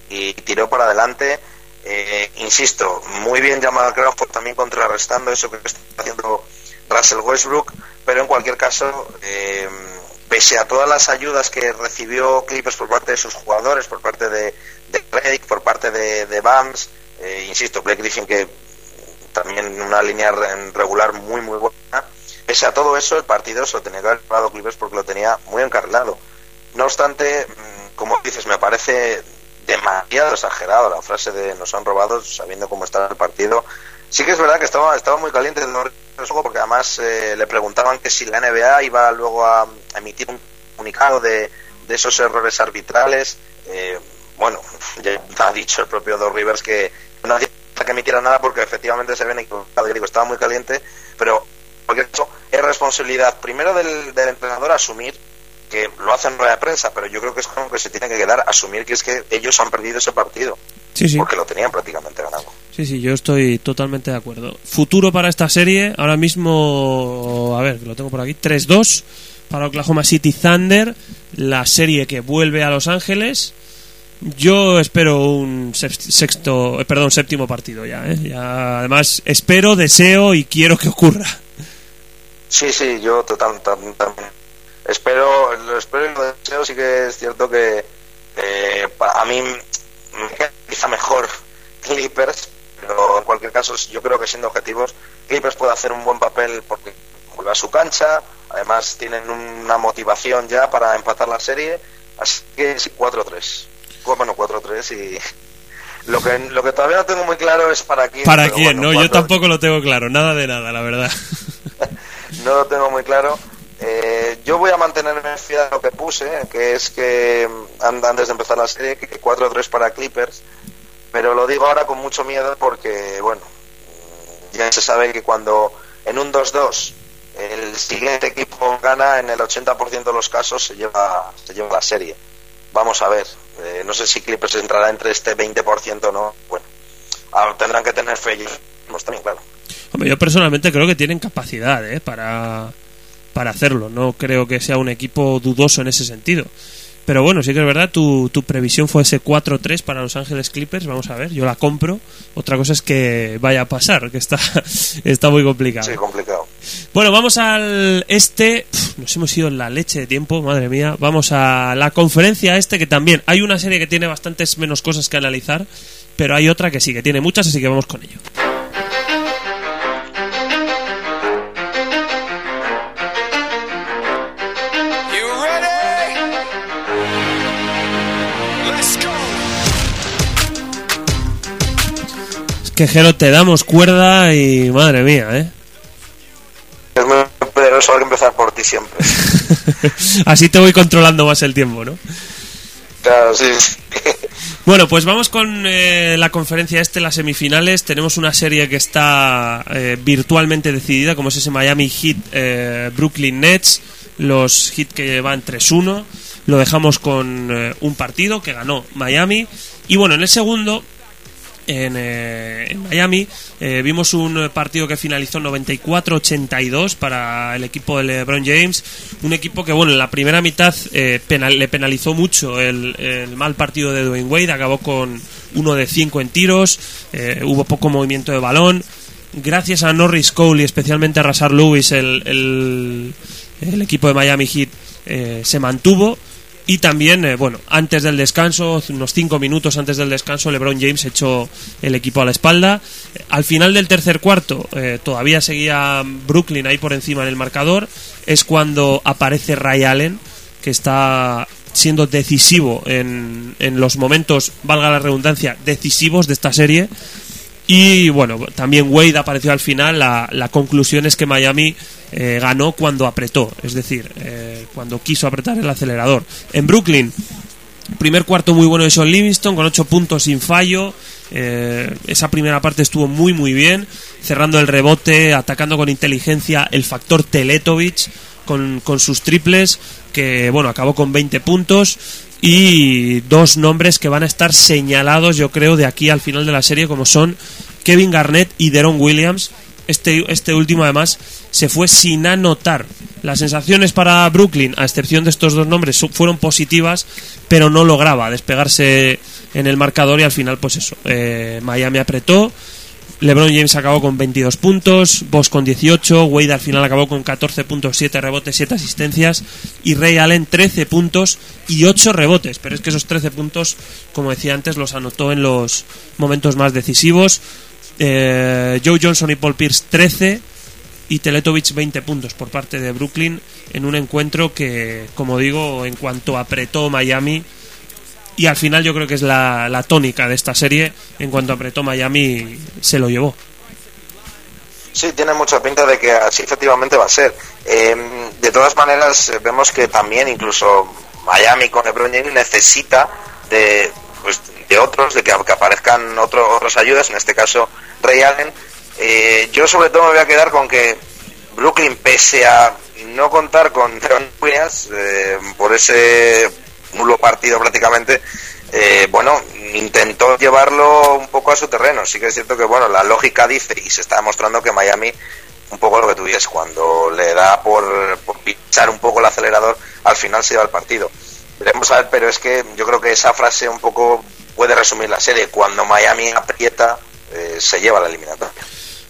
y tiró para adelante. Eh, insisto, muy bien llamado Crawford también contrarrestando eso que está haciendo Russell Westbrook, pero en cualquier caso, eh, pese a todas las ayudas que recibió Clippers por parte de sus jugadores, por parte de, de por parte de, Bams, eh, insisto, Blake Griffin que también una línea regular muy muy buena, pese a todo eso el partido se lo tenía que haber llevado Clippers porque lo tenía muy encarrilado. No obstante, mm, como dices, me parece demasiado exagerado la frase de nos han robado sabiendo cómo está el partido. Sí que es verdad que estaba, estaba muy caliente porque además eh, le preguntaban que si la NBA iba luego a, emitir un comunicado de, de esos errores arbitrales. Eh, bueno, ya ha dicho el propio Dos Rivers que no hacía que emitiera nada porque efectivamente se habían equivocado. digo, estaba muy caliente, pero porque eso es responsabilidad primero del, del entrenador asumir que lo hacen en rueda de prensa, pero yo creo que es como que se tiene que quedar, asumir que es que ellos han perdido ese partido. Porque lo tenían prácticamente ganado. Sí, sí, yo estoy totalmente de acuerdo. Futuro para esta serie, ahora mismo, a ver, lo tengo por aquí, 3-2 para Oklahoma City Thunder, la serie que vuelve a Los Ángeles. Yo espero un sexto, eh, perdón, séptimo partido ya, ¿eh? ya. Además, espero, deseo y quiero que ocurra. Sí, sí, yo también espero, lo espero y lo deseo. Sí que es cierto que eh, a mí quizá mejor Clippers, pero en cualquier caso yo creo que siendo objetivos, Clippers puede hacer un buen papel porque vuelve a su cancha, además tienen una motivación ya para empatar la serie, así que 4-3. Bueno, 4-3 y lo que, lo que todavía no tengo muy claro es para quién. ¿Para quién? no, yo tampoco lo tengo claro, nada de nada, la verdad. no lo tengo muy claro. Eh, yo voy a mantenerme fiel a lo que puse, que es que antes de empezar la serie, que 4-3 para Clippers, pero lo digo ahora con mucho miedo porque, bueno, ya se sabe que cuando en un 2-2 el siguiente equipo gana, en el 80% de los casos se lleva, se lleva la serie. Vamos a ver, eh, no sé si Clippers entrará entre este 20% o no. Bueno, tendrán que tener fe también, claro. Hombre, yo personalmente creo que tienen capacidad ¿eh? para para hacerlo. No creo que sea un equipo dudoso en ese sentido. Pero bueno, sí que es verdad, tu, tu previsión fue ese 4-3 para Los Ángeles Clippers. Vamos a ver, yo la compro. Otra cosa es que vaya a pasar, que está, está muy complicado. Sí, complicado. Bueno, vamos al este. nos hemos ido en la leche de tiempo, madre mía. Vamos a la conferencia este, que también hay una serie que tiene bastantes menos cosas que analizar, pero hay otra que sí, que tiene muchas, así que vamos con ello. Quejero, te damos cuerda y madre mía, ¿eh? Es muy peligroso empezar por ti siempre. Así te voy controlando más el tiempo, ¿no? Claro, sí. bueno, pues vamos con eh, la conferencia este, las semifinales. Tenemos una serie que está eh, virtualmente decidida, como es ese Miami Heat eh, Brooklyn Nets, los Heat que van 3-1. Lo dejamos con un partido que ganó Miami. Y bueno, en el segundo eh, en, Miami. Eh, vimos un partido que finalizó 94-82 para el equipo de LeBron James. Un equipo que, bueno, en la primera mitad eh, le penalizó mucho el, mal partido de Dwayne Wade. Acabó con uno de cinco en tiros. hubo poco movimiento de balón. Gracias a Norris Cole y especialmente a Rasar Lewis, el, el equipo de Miami Heat se mantuvo y también, eh, bueno, antes del descanso, unos cinco minutos antes del descanso, LeBron James echó el equipo a la espalda. Al final del tercer cuarto, eh, todavía seguía Brooklyn ahí por encima en el marcador. Es cuando aparece Ray Allen, que está siendo decisivo en, en los momentos, valga la redundancia, decisivos de esta serie. Y bueno, también Wade apareció al final. La, la conclusión es que Miami eh, ganó cuando apretó, es decir, eh, cuando quiso apretar el acelerador. En Brooklyn, primer cuarto muy bueno de Sean Livingston, con 8 puntos sin fallo. Eh, esa primera parte estuvo muy muy bien, cerrando el rebote, atacando con inteligencia el factor Teletovic con, con sus triples, que bueno, acabó con 20 puntos y dos nombres que van a estar señalados yo creo de aquí al final de la serie como son Kevin Garnett y Deron Williams. Este, este último además se fue sin anotar. Las sensaciones para Brooklyn a excepción de estos dos nombres fueron positivas pero no lograba despegarse en el marcador y al final pues eso eh, Miami apretó LeBron James acabó con 22 puntos, Boss con 18, Wade al final acabó con 14 puntos, 7 rebotes, 7 asistencias y Ray Allen 13 puntos y 8 rebotes. Pero es que esos 13 puntos, como decía antes, los anotó en los momentos más decisivos. Eh, Joe Johnson y Paul Pierce 13 y Teletovic 20 puntos por parte de Brooklyn en un encuentro que, como digo, en cuanto apretó Miami, y al final yo creo que es la, la tónica de esta serie. En cuanto apretó Miami, se lo llevó. Sí, tiene mucha pinta de que así efectivamente va a ser. Eh, de todas maneras, vemos que también incluso Miami con LeBron James necesita de, pues, de otros, de que, aparezcan otro, otras ayudas, en este caso Ray Allen. Eh, yo sobre todo me voy a quedar con que Brooklyn, pese a no contar con Deron Williams eh, por ese nulo partido prácticamente, eh, bueno, intentó llevarlo un poco a su terreno. Sí que es cierto que, bueno, la lógica dice, y se está demostrando que Miami, un poco lo que tú dices, cuando le da por, por pinchar un poco el acelerador, al final se lleva el partido. Veremos a ver, pero es que yo creo que esa frase un poco puede resumir la serie. Cuando Miami aprieta, eh, se lleva la eliminatoria.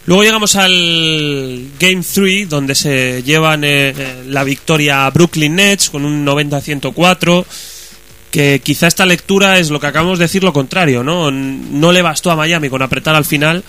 Luego llegamos al Game 3, donde se llevan eh, la victoria a Brooklyn Nets con un 90-104. Que quizá esta lectura es lo que acabamos de decir lo contrario, ¿no? No le bastó a Miami con apretar al final.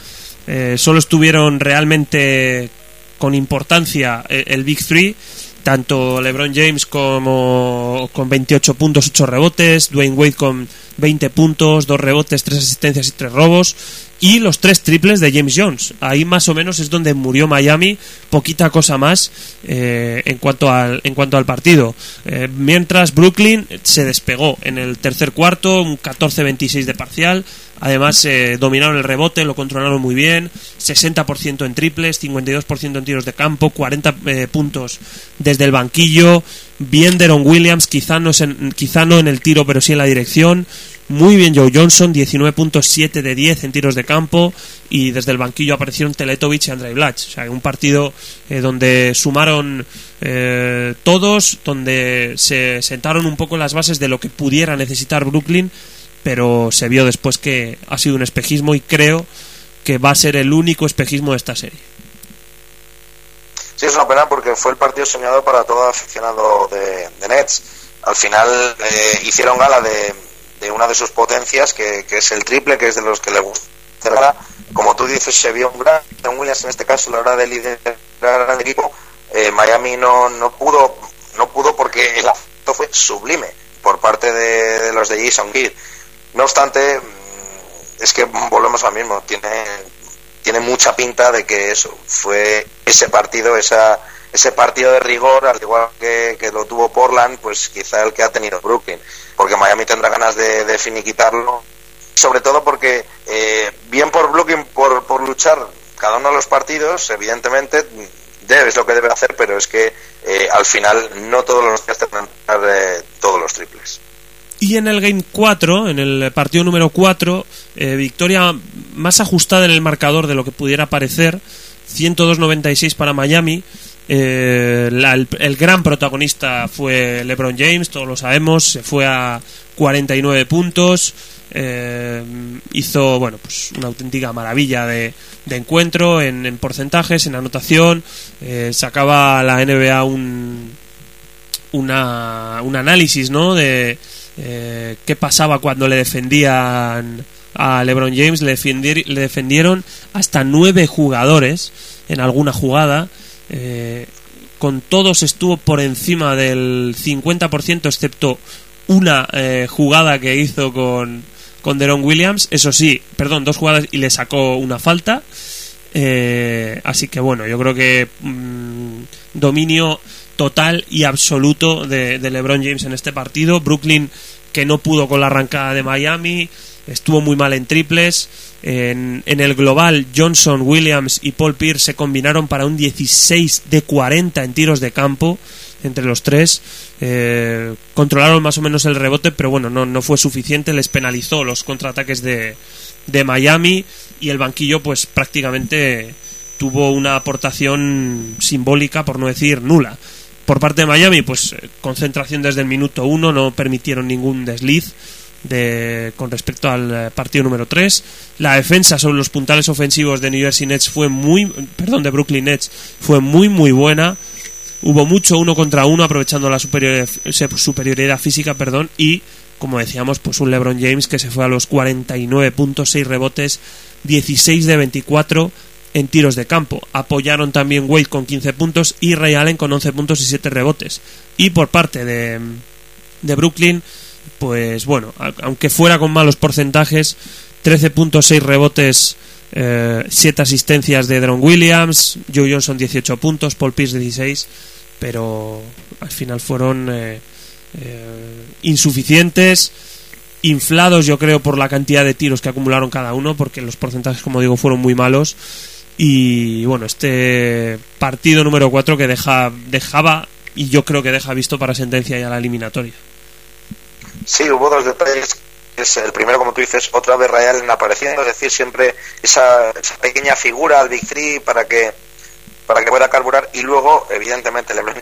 eh, solo estuvieron realmente con importancia eh, el Big 3 tanto LeBron James como con 28 puntos, 8 rebotes, Dwayne Wade con 20 puntos, 2 rebotes, 3 asistencias y 3 robos y los 3 triples de James Jones. Ahí más o menos es donde murió Miami, poquita cosa más eh, en, cuanto al, en cuanto al partido. Eh, mientras Brooklyn se despegó en el tercer cuarto, un 14-26 de parcial. Además, eh, dominaron el rebote, lo controlaron muy bien. 60% en triples, 52% en tiros de campo, 40 eh, puntos desde el banquillo. Bien Deron Williams, quizá no, en, quizá no en el tiro, pero sí en la dirección. Muy bien Joe Johnson, 19.7 de 10 en tiros de campo. Y desde el banquillo aparecieron Teletovic y Andrei Blatch. O sea, un partido eh, donde sumaron eh, todos, donde se sentaron un poco las bases de lo que pudiera necesitar Brooklyn pero se vio después que ha sido un espejismo y creo que va a ser el único espejismo de esta serie. Sí, es una pena porque fue el partido soñado para todo aficionado de, Nets. Al final eh, hicieron gala de, una de sus potencias, que, que, es el triple, que es de los que le gusta. Como tú dices, se vio un gran Williams en este caso a la hora de liderar al equipo. Eh, Miami no, no pudo no pudo porque el acto fue sublime por parte de, de los de Jason Kidd. No obstante, es que volvemos al mismo. Tiene, tiene mucha pinta de que eso fue ese partido, esa, ese partido de rigor, al igual que, que, lo tuvo Portland, pues quizá el que ha tenido Brooklyn. Porque Miami tendrá ganas de, de finiquitarlo. Sobre todo porque, eh, bien por Brooklyn, por, por luchar cada uno de los partidos, evidentemente, debes lo que debe hacer, pero es que eh, al final no todos los días tendrán eh, todos los triples. Y en el Game 4, en el partido número 4, eh, victoria más ajustada en el marcador de lo que pudiera parecer, 102-96 para Miami. Eh, la, el, el, gran protagonista fue LeBron James, todos lo sabemos, se fue a 49 puntos, eh, hizo bueno pues una auténtica maravilla de, de encuentro en, en, porcentajes, en anotación, eh, sacaba la NBA un, una, un análisis ¿no? de eh, qué pasaba cuando le defendían a LeBron James, le, le defendieron hasta nueve jugadores en alguna jugada. Eh, con todos estuvo por encima del 50%, excepto una eh, jugada que hizo con, con Deron Williams, eso sí, perdón, dos jugadas y le sacó una falta. Eh, así que bueno, yo creo que mm, dominio total y absoluto de, LeBron James en este partido. Brooklyn que no pudo con la arrancada de Miami, estuvo muy mal en triples. En, en, el global, Johnson, Williams y Paul Pierce se combinaron para un 16 de 40 en tiros de campo entre los tres. Eh, controlaron más o menos el rebote, pero bueno, no, no fue suficiente. Les penalizó los contraataques de, de Miami y el banquillo, pues prácticamente tuvo una aportación simbólica, por no decir nula. Por parte de Miami, pues eh, concentración desde el minuto uno, no permitieron ningún desliz de, con respecto al eh, partido número 3. La defensa sobre los puntales ofensivos de New Jersey Nets fue muy, perdón, de Brooklyn Nets fue muy muy buena. Hubo mucho uno contra uno aprovechando la superioridad, superioridad física, perdón, y como decíamos, pues un LeBron James que se fue a los 49.6 rebotes, 16 de 24 en tiros de campo. Apoyaron también Wade con 15 puntos y Ray Allen con 11 puntos y 7 rebotes. Y por parte de, de Brooklyn, pues bueno, aunque fuera con malos porcentajes, 13.6 rebotes, eh, 7 asistencias de Dron Williams, Joe Johnson 18 puntos, Paul Pierce 16, pero al final fueron eh, eh, insuficientes, inflados yo creo por la cantidad de tiros que acumularon cada uno, porque los porcentajes como digo fueron muy malos. Y bueno, este partido número 4 que deja, dejaba y yo creo que deja visto para sentencia ya la eliminatoria. Sí, hubo dos detalles. Es el primero, como tú dices, otra vez Real apareciendo, es decir, siempre esa, esa pequeña figura al Big Three para que para que pueda carburar y luego, evidentemente, LeBron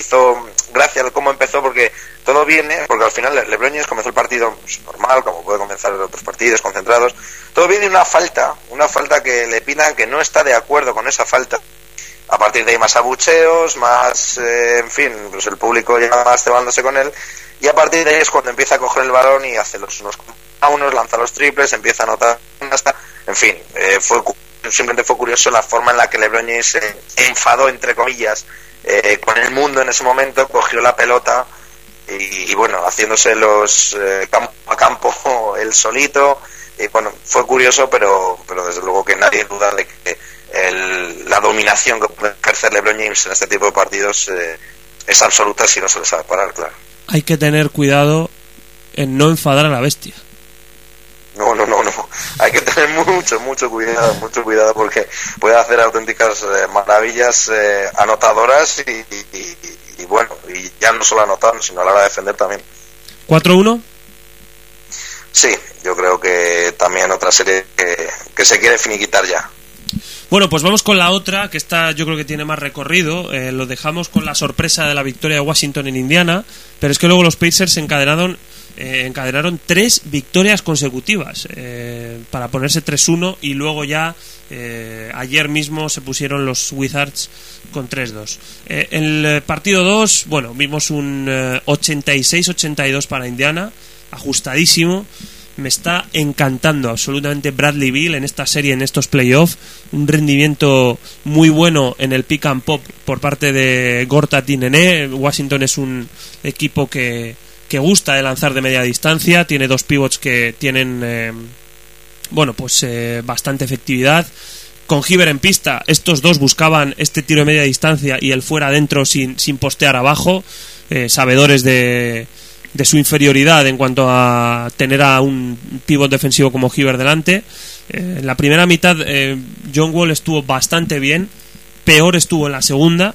hizo gracia cómo empezó porque todo viene, porque al final LeBron comenzó el partido pues, normal, como puede comenzar otros partidos, concentrados, todo viene una falta, una falta que le pidan que no está de acuerdo con esa falta. A partir de ahí más abucheos, más, eh, en fin, pues el público ya más cebándose con él y a partir de ahí es cuando empieza a coger el balón y hace los unos a unos, lanza los triples, empieza a anotar hasta, en fin, eh, fue simplemente fue curioso la forma en la que LeBron se enfadó entre comillas eh, con el mundo en ese momento, cogió la pelota y, bueno, haciéndose los eh, campo a campo el solito. Y bueno, fue curioso, pero, pero desde luego que nadie duda de que el, la dominación que puede ejercer LeBron James en este tipo de partidos eh, es absoluta si no se le sabe parar, claro hay que tener cuidado en no enfadar a la bestia. No, no, no, no. Hay que tener mucho, mucho cuidado, mucho cuidado porque puede hacer auténticas eh, maravillas eh, anotadoras y, bueno, y ya no solo anotar, sino a la hora de defender también. ¿4-1? Sí, yo creo que también otra serie que, que se quiere finiquitar ya. Bueno, pues vamos con la otra, que esta yo creo que tiene más recorrido. Eh, lo dejamos con la sorpresa de la victoria de Washington en Indiana, pero es que luego los Pacers encadenaron, eh, encadenaron tres victorias consecutivas eh, para ponerse 3-1 y luego ya ayer mismo se pusieron los Wizards con 3-2. en el partido 2, bueno, vimos un 86-82 para Indiana, ajustadísimo me está encantando absolutamente Bradley Bill en esta serie, en estos playoffs. Un rendimiento muy bueno en el pick and pop por parte de Gortat y Nene. Washington es un equipo que, que gusta de lanzar de media distancia. Tiene dos pivots que tienen, eh, bueno, pues eh, bastante efectividad. Con Giver en pista, estos dos buscaban este tiro de media distancia y el fuera adentro sin, sin postear abajo. Eh, sabedores de, de su inferioridad en cuanto a tener a un pivot defensivo como Hiver delante. Eh, en la primera mitad eh, John Wall estuvo bastante bien, peor estuvo en la segunda.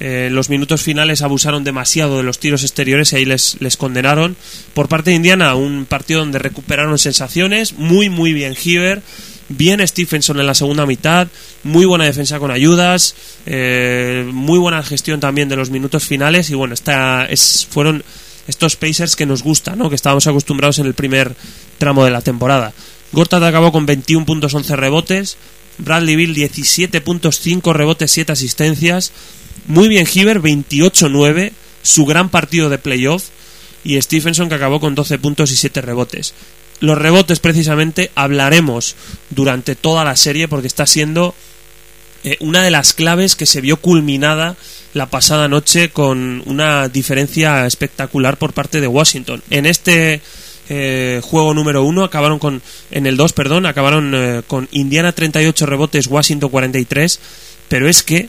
Eh, los minutos finales abusaron demasiado de los tiros exteriores y ahí les, condenaron. Por parte de Indiana, un partido donde recuperaron sensaciones, muy muy bien Hiver, bien Stephenson en la segunda mitad, muy buena defensa con ayudas, muy buena gestión también de los minutos finales y bueno, esta es, fueron estos Pacers que nos gustan, ¿no? que estábamos acostumbrados en el primer tramo de la temporada. Gortat acabó con 21 puntos, 11 rebotes. Bradley Bill 17 puntos, 5 rebotes, 7 asistencias. Muy bien Hiver, 28-9, su gran partido de playoff. Y Stephenson que acabó con 12 puntos y 7 rebotes. Los rebotes precisamente hablaremos durante toda la serie porque está siendo eh, una de las claves que se vio culminada la pasada noche con una diferencia espectacular por parte de Washington. En este eh, juego número uno acabaron con en el 2 perdón acabaron eh, con Indiana 38 rebotes Washington 43 pero es que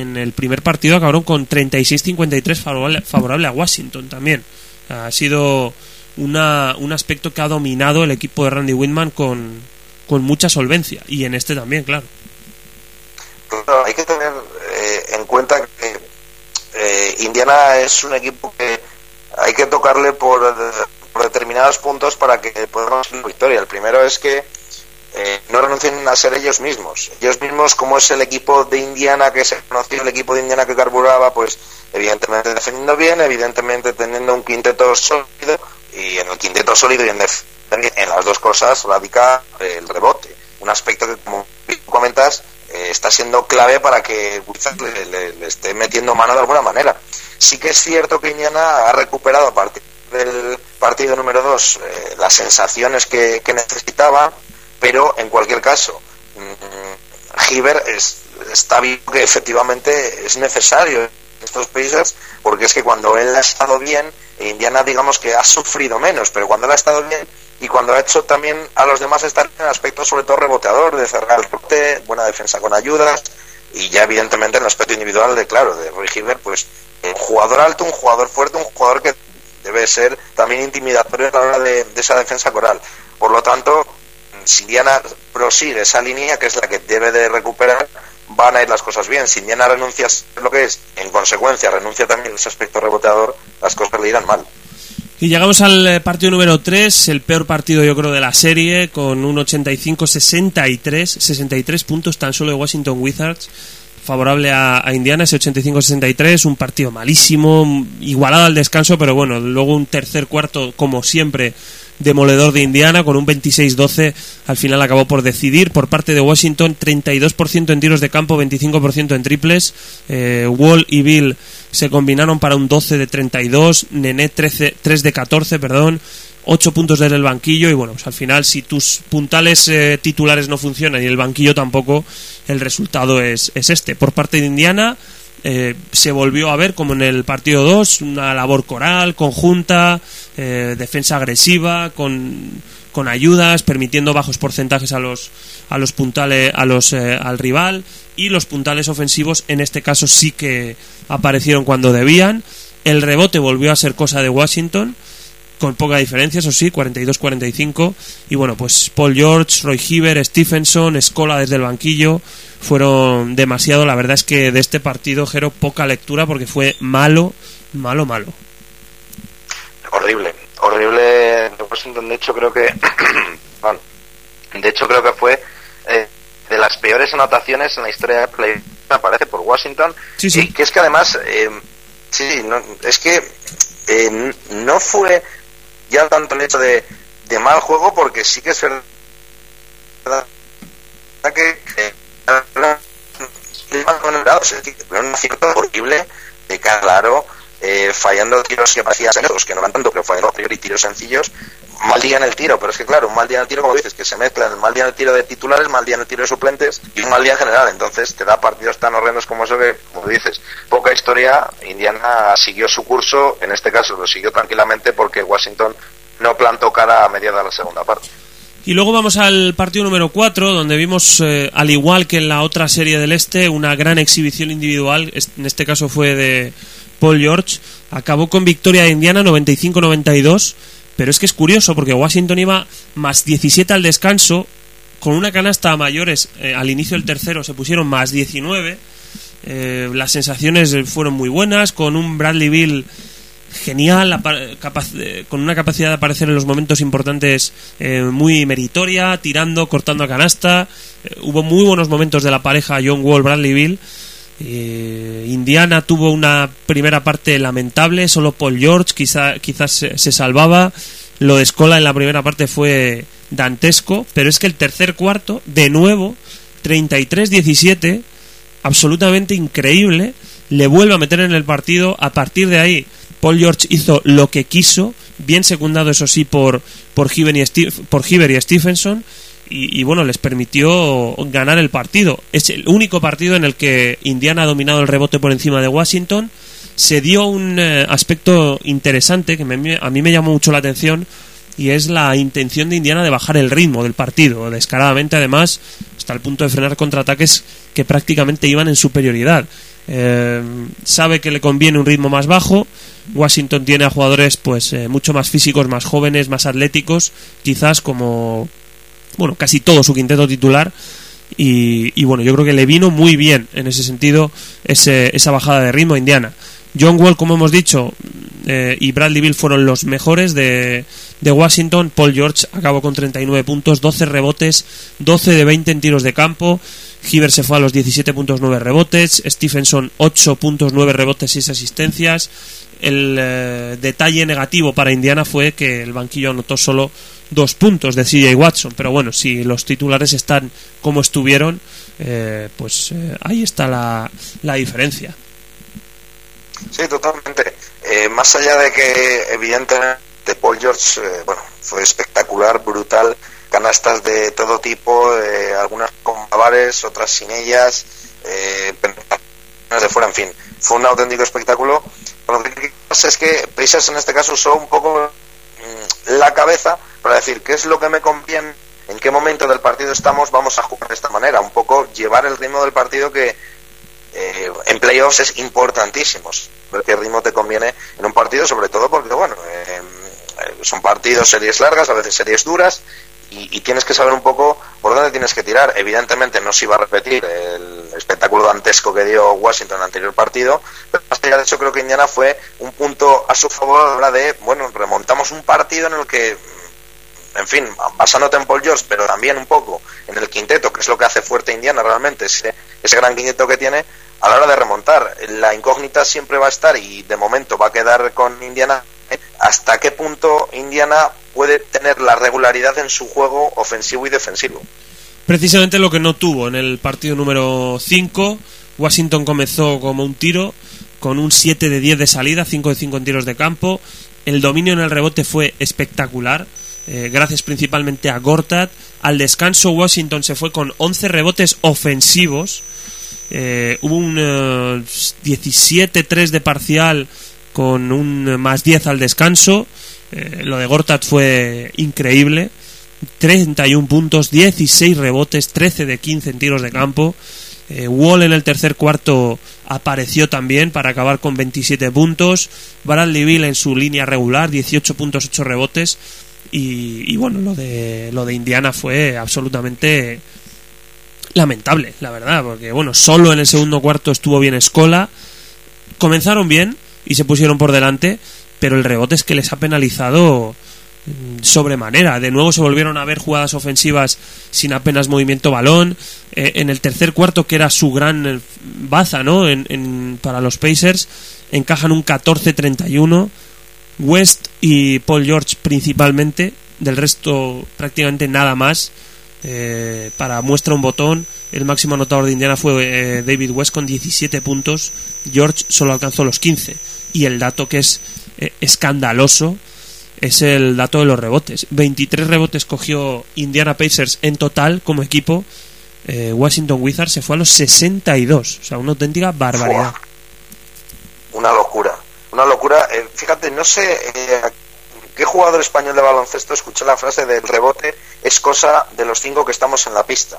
en el primer partido acabaron con 36-53 favorable, favorable a Washington también ha sido una, un aspecto que ha dominado el equipo de Randy Whitman con, con mucha solvencia y en este también claro hay que tener eh, en cuenta que Indiana es un equipo que hay que tocarle por por determinados puntos para que puedan conseguir victoria. El primero es que eh, no renuncien a ser ellos mismos. Ellos mismos, como es el equipo de Indiana que se conoció, el equipo de Indiana que carburaba, pues evidentemente defendiendo bien, evidentemente teniendo un quinteto sólido, y en el quinteto sólido y en, en las dos cosas radica el rebote. Un aspecto que, como comentas, eh, está siendo clave para que Wizards le, esté metiendo mano de alguna manera. Sí que es cierto que Indiana ha recuperado a partir del partido número 2 eh, las sensaciones que, necesitaba, pero en cualquier caso, mmm, es, está viendo que efectivamente es necesario estos países, porque es que cuando él ha estado bien, Indiana digamos que ha sufrido menos, pero cuando él ha estado bien y cuando ha hecho también a los demás estar en aspecto sobre todo reboteador, de cerrar el rebote, buena defensa con ayudas, y ya evidentemente en el aspecto individual de claro, de Roy Hibbert, pues un jugador alto, un jugador fuerte, un jugador que debe ser también intimidatorio a la hora de, esa defensa coral. Por lo tanto, si Indiana prosigue esa línea, que es la que debe de recuperar, van a ir las cosas bien. Si Indiana renuncia a lo que es, en consecuencia renuncia también a ese aspecto reboteador, las cosas le irán mal. Y llegamos al eh, partido número 3, el peor partido yo creo de la serie, con un 85-63, 63 puntos tan solo de Washington Wizards favorable a, Indiana, ese 85-63, un partido malísimo, igualado al descanso, pero bueno, luego un tercer cuarto, como siempre, demoledor de Indiana, con un 26-12, al final acabó por decidir por parte de Washington, 32% en tiros de campo, 25% en triples, eh, Wall y Bill se combinaron para un 12 de 32, Nené 13, 3 de 14, perdón, 8 puntos desde el banquillo y bueno, pues al final si tus puntales eh, titulares no funcionan y el banquillo tampoco, el resultado es, es este. Por parte de Indiana eh, se volvió a ver como en el partido 2, una labor coral, conjunta, eh, defensa agresiva, con, con, ayudas, permitiendo bajos porcentajes a los, a los puntales, a los, al rival y los puntales ofensivos en este caso sí que aparecieron cuando debían. El rebote volvió a ser cosa de Washington con poca diferencia, eso sí, 42-45. Y bueno, pues Paul George, Roy Hibbert, Stephenson, Escola desde el banquillo fueron demasiado. La verdad es que de este partido, Jero, poca lectura porque fue malo, malo, malo. Horrible, horrible. De hecho, creo que. de hecho, creo que fue eh, de las peores anotaciones en la historia de Play, me parece, por Washington. Sí, sí. Y que es que además. Eh, sí, no, es que eh, no fue ya tanto el hecho de, mal juego, porque sí que es verdad que un acierto horrible de claro, eh, fallando tiros que parecían que no eran tanto, pero fallando a priori tiros sencillos, mal día en el tiro, pero es que claro, un mal día en el tiro, como dices, que se mezclan el mal día en el tiro de titulares, mal día en el tiro de suplentes y un mal día en general, entonces te da partidos tan horrendos como eso que, como dices, poca historia, Indiana siguió su curso, en este caso lo siguió tranquilamente porque Washington no plantó cara a mediada de la segunda parte. Y luego vamos al partido número 4, donde vimos, eh, al igual que en la otra serie del Este, una gran exhibición individual. En este caso fue de Paul George. Acabó con victoria de Indiana 95-92. Pero es que es curioso porque Washington iba más 17 al descanso, con una canasta a mayores eh, al inicio del tercero se pusieron más 19. Eh, las sensaciones fueron muy buenas, con un Bradley Bill genial, eh, con una capacidad de aparecer en los momentos importantes muy meritoria, tirando, cortando a canasta. hubo muy buenos momentos de la pareja John Wall, Bradley Bill. Indiana tuvo una primera parte lamentable, solo Paul George quizá, quizás se, salvaba. Lo de Escola en la primera parte fue dantesco, pero es que el tercer cuarto, de nuevo, 33-17, absolutamente increíble, le vuelve a meter en el partido. A partir de ahí, Paul George hizo lo que quiso, bien secundado, eso sí, por, por y Stephenson y, bueno, les permitió ganar el partido. Es el único partido en el que Indiana ha dominado el rebote por encima de Washington. Se dio un eh, aspecto interesante que a mí me llamó mucho la atención y es la intención de Indiana de bajar el ritmo del partido, descaradamente además, hasta el punto de frenar contraataques que prácticamente iban en superioridad. Eh, sabe que le conviene un ritmo más bajo. Washington tiene a jugadores pues eh, mucho más físicos, más jóvenes, más atléticos, quizás como bueno casi todo su quinteto titular. Y, bueno, yo creo que le vino muy bien en ese sentido esa bajada de ritmo a Indiana. John Wall, como hemos dicho, eh, y Bradley Bill fueron los mejores de, de, Washington. Paul George acabó con 39 puntos, 12 rebotes, 12 de 20 en tiros de campo. Hiver se fue a los 17.9 rebotes. Stephenson 8.9 rebotes y 6 asistencias. El eh, detalle negativo para Indiana fue que el banquillo anotó solo dos puntos de CJ Watson. Pero bueno, si los titulares están como estuvieron, eh, pues ahí está la, la diferencia. Sí, totalmente. Eh, más allá de que evidentemente Paul George, eh, bueno, fue espectacular, brutal, canastas de todo tipo, eh, algunas con bares, otras sin ellas, eh, de fuera, en fin, fue un auténtico espectáculo. Lo que pasa es que Pacers en este caso usó un poco mm, la cabeza para decir qué es lo que me conviene, en qué momento del partido estamos, vamos a jugar de esta manera, un poco llevar el ritmo del partido que eh, en playoffs es importantísimo ver qué ritmo te conviene en un partido, sobre todo porque, bueno, eh, son partidos, series largas, a veces series duras, y, tienes que saber un poco por dónde tienes que tirar. Evidentemente no se iba a repetir el espectáculo dantesco que dio Washington en el anterior partido, pero más allá de eso creo que Indiana fue un punto a su favor a la hora de, bueno, remontamos un partido en el que en fin, basándote en Paul George, pero también un poco en el quinteto, que es lo que hace fuerte Indiana realmente, ese, ese gran quinteto que tiene, a la hora de remontar. La incógnita siempre va a estar y de momento va a quedar con Indiana. ¿Hasta qué punto Indiana puede tener la regularidad en su juego ofensivo y defensivo? Precisamente lo que no tuvo en el partido número 5. Washington comenzó como un tiro, con un 7 de 10 de salida, 5 de 5 en tiros de campo. El dominio en el rebote fue espectacular, eh, gracias principalmente a Gortat. Al descanso Washington se fue con 11 rebotes ofensivos, eh, hubo un 17-3 eh, de parcial con un más 10 al descanso. Eh, lo de Gortat fue increíble. 31 puntos, 16 rebotes, 13 de 15 en tiros de campo. Wall en el tercer cuarto apareció también para acabar con 27 puntos. Bradley Bill en su línea regular, 18 puntos, 8 rebotes. Y, y, bueno, lo de, lo de Indiana fue absolutamente lamentable, la verdad, porque bueno, solo en el segundo cuarto estuvo bien Escola. Comenzaron bien y se pusieron por delante, pero el rebote es que les ha penalizado mm, sobremanera. De nuevo se volvieron a ver jugadas ofensivas sin apenas movimiento balón. Eh, en el tercer cuarto, que era su gran eh, baza ¿no? Para los Pacers, encajan un 14-31. West y Paul George principalmente, del resto prácticamente nada más. Eh, para muestra un botón, el máximo anotador de Indiana fue David West con 17 puntos, George solo alcanzó los 15. Y el dato que es eh, escandaloso es el dato de los rebotes. 23 rebotes cogió Indiana Pacers en total como equipo. Washington Wizards se fue a los 62. O sea, una auténtica barbaridad. Una locura. Una locura. fíjate, no sé ¿Qué jugador español de baloncesto escuchó la frase del rebote es cosa de los cinco que estamos en la pista?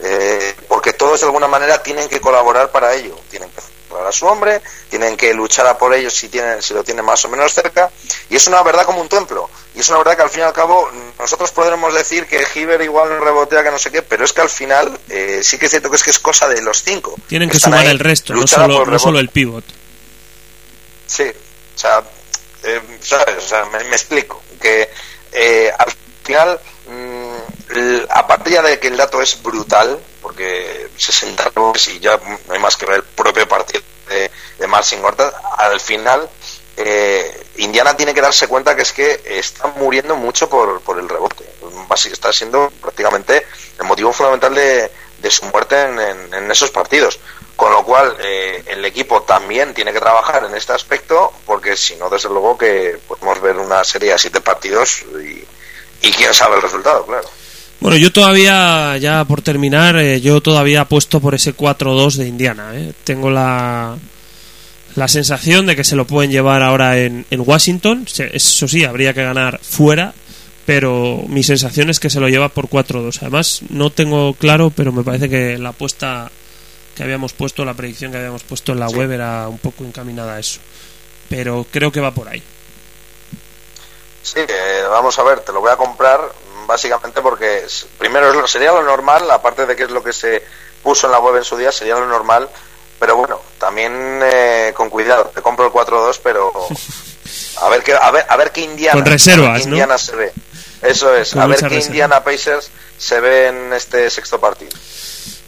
Eh, porque todos de alguna manera tienen que colaborar para ello. Tienen que a su hombre, tienen que luchar a por ellos si, tienen, si lo tienen más o menos cerca. Y es una verdad como un templo. Y es una verdad que al fin y al cabo nosotros podremos decir que Giver igual no rebotea que no sé qué, pero es que al final eh, sí que es cierto que es que es cosa de los cinco. Tienen que, sumar el resto, no solo, no solo el pivot. Sí, o sea, eh, ¿sabes? O sea, me, explico. Que eh, al final, mm, a partir de que el dato es brutal, porque 60 y ya no hay más que ver el propio partido de, Marcin Gortat, al final eh, Indiana tiene que darse cuenta que es que está muriendo mucho por, por el rebote. Está siendo prácticamente el motivo fundamental de, de su muerte en, en, esos partidos. Con lo cual, eh, el equipo también tiene que trabajar en este aspecto, porque si no, desde luego que podemos ver una serie de siete partidos y, quién sabe el resultado, claro. Bueno, yo todavía, ya por terminar, eh, yo todavía apuesto por ese 4-2 de Indiana. ¿eh? Tengo la, la sensación de que se lo pueden llevar ahora en, en Washington. Eso sí, habría que ganar fuera, pero mi sensación es que se lo lleva por 4-2. Además, no tengo claro, pero me parece que la apuesta que habíamos puesto, la predicción que habíamos puesto en la Sí. web era un poco encaminada a eso. Pero creo que va por ahí. Sí, eh, vamos a ver, te lo voy a comprar básicamente porque primero sería lo normal, aparte de que es lo que se puso en la web en su día, sería lo normal, pero bueno, también eh, con cuidado, te compro el 4-2, pero a ver qué a ver a ver qué Indiana. Indiana se ve. Eso es, Con a ver qué reserva. Indiana Pacers se ve en este sexto partido.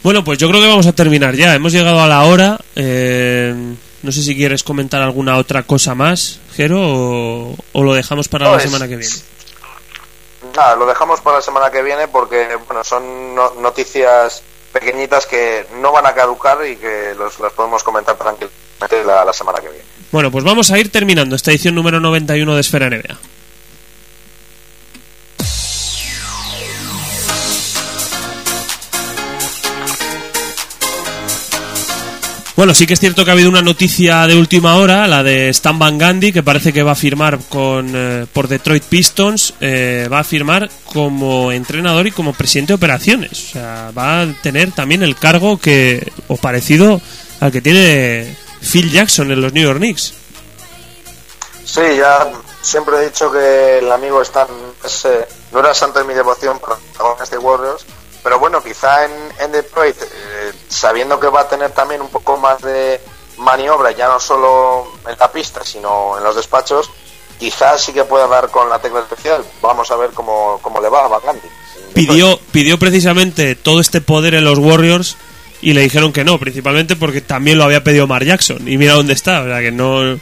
Bueno, pues yo creo que vamos a terminar ya. Hemos llegado a la hora. Eh, no sé si quieres comentar alguna otra cosa más, Jero, o, o lo dejamos para No, la es- semana que viene. Nada, lo dejamos para la semana que viene porque bueno, son no- noticias pequeñitas que no van a caducar y que los, las podemos comentar tranquilamente la, la semana que viene. Bueno, pues vamos a ir terminando esta edición número 91 de Esfera NBA. Bueno, sí que es cierto que ha habido una noticia de última hora, la de Stan Van Gundy, que parece que va a firmar con, eh, por Detroit Pistons, eh, va a firmar como entrenador y como presidente de operaciones. O sea, va a tener también el cargo que o parecido al que tiene Phil Jackson en los New York Knicks. Sí, ya siempre he dicho que el amigo Stan es, eh, no era santo de mi devoción para de Warriors, pero bueno, quizá en, Detroit, eh, sabiendo que va a tener también un poco más de maniobra, ya no solo en la pista, sino en los despachos, quizás sí que pueda dar con la tecla especial. Vamos a ver cómo, cómo le va a Gundy. Pidió, pidió precisamente todo este poder en los Warriors y le dijeron que no, principalmente porque también lo había pedido Mark Jackson. Y mira dónde está, o sea que no. eh,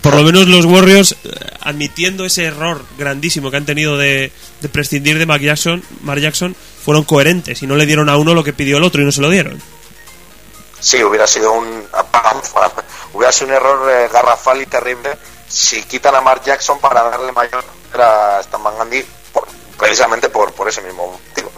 Por lo menos los Warriors, eh, admitiendo ese error grandísimo que han tenido de, de prescindir de Mark Jackson, Mark Jackson, fueron coherentes y no le dieron a uno lo que pidió el otro y no se lo dieron. Sí, hubiera sido un hubiera sido un error eh, garrafal y terrible si quitan a Mark Jackson para darle mayor a Stan Van Gundy por- precisamente por, por ese mismo motivo.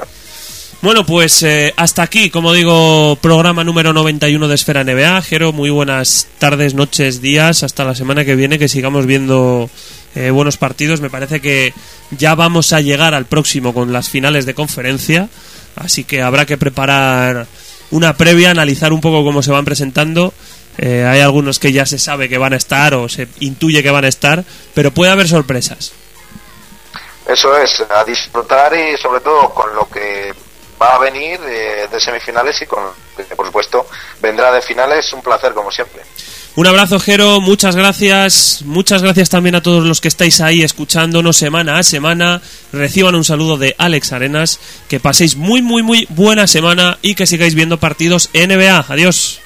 Bueno, pues eh, hasta aquí, como digo, programa número 91 de Esfera NBA. Jero, muy buenas tardes, noches, días. Hasta la semana que viene, que sigamos viendo eh, buenos partidos. Me parece que ya vamos a llegar al próximo con las finales de conferencia. Así que habrá que preparar una previa, analizar un poco cómo se van presentando. Eh, hay algunos que ya se sabe que van a estar o se intuye que van a estar, pero puede haber sorpresas. Eso es, a disfrutar y sobre todo con lo que va a venir eh, de semifinales y con por supuesto vendrá de finales, un placer como siempre. Un abrazo, Jero, muchas gracias. Muchas gracias también a todos los que estáis ahí escuchándonos semana a semana. Reciban un saludo de Alex Arenas. Que paséis muy, muy, muy buena semana y que sigáis viendo partidos NBA. Adiós.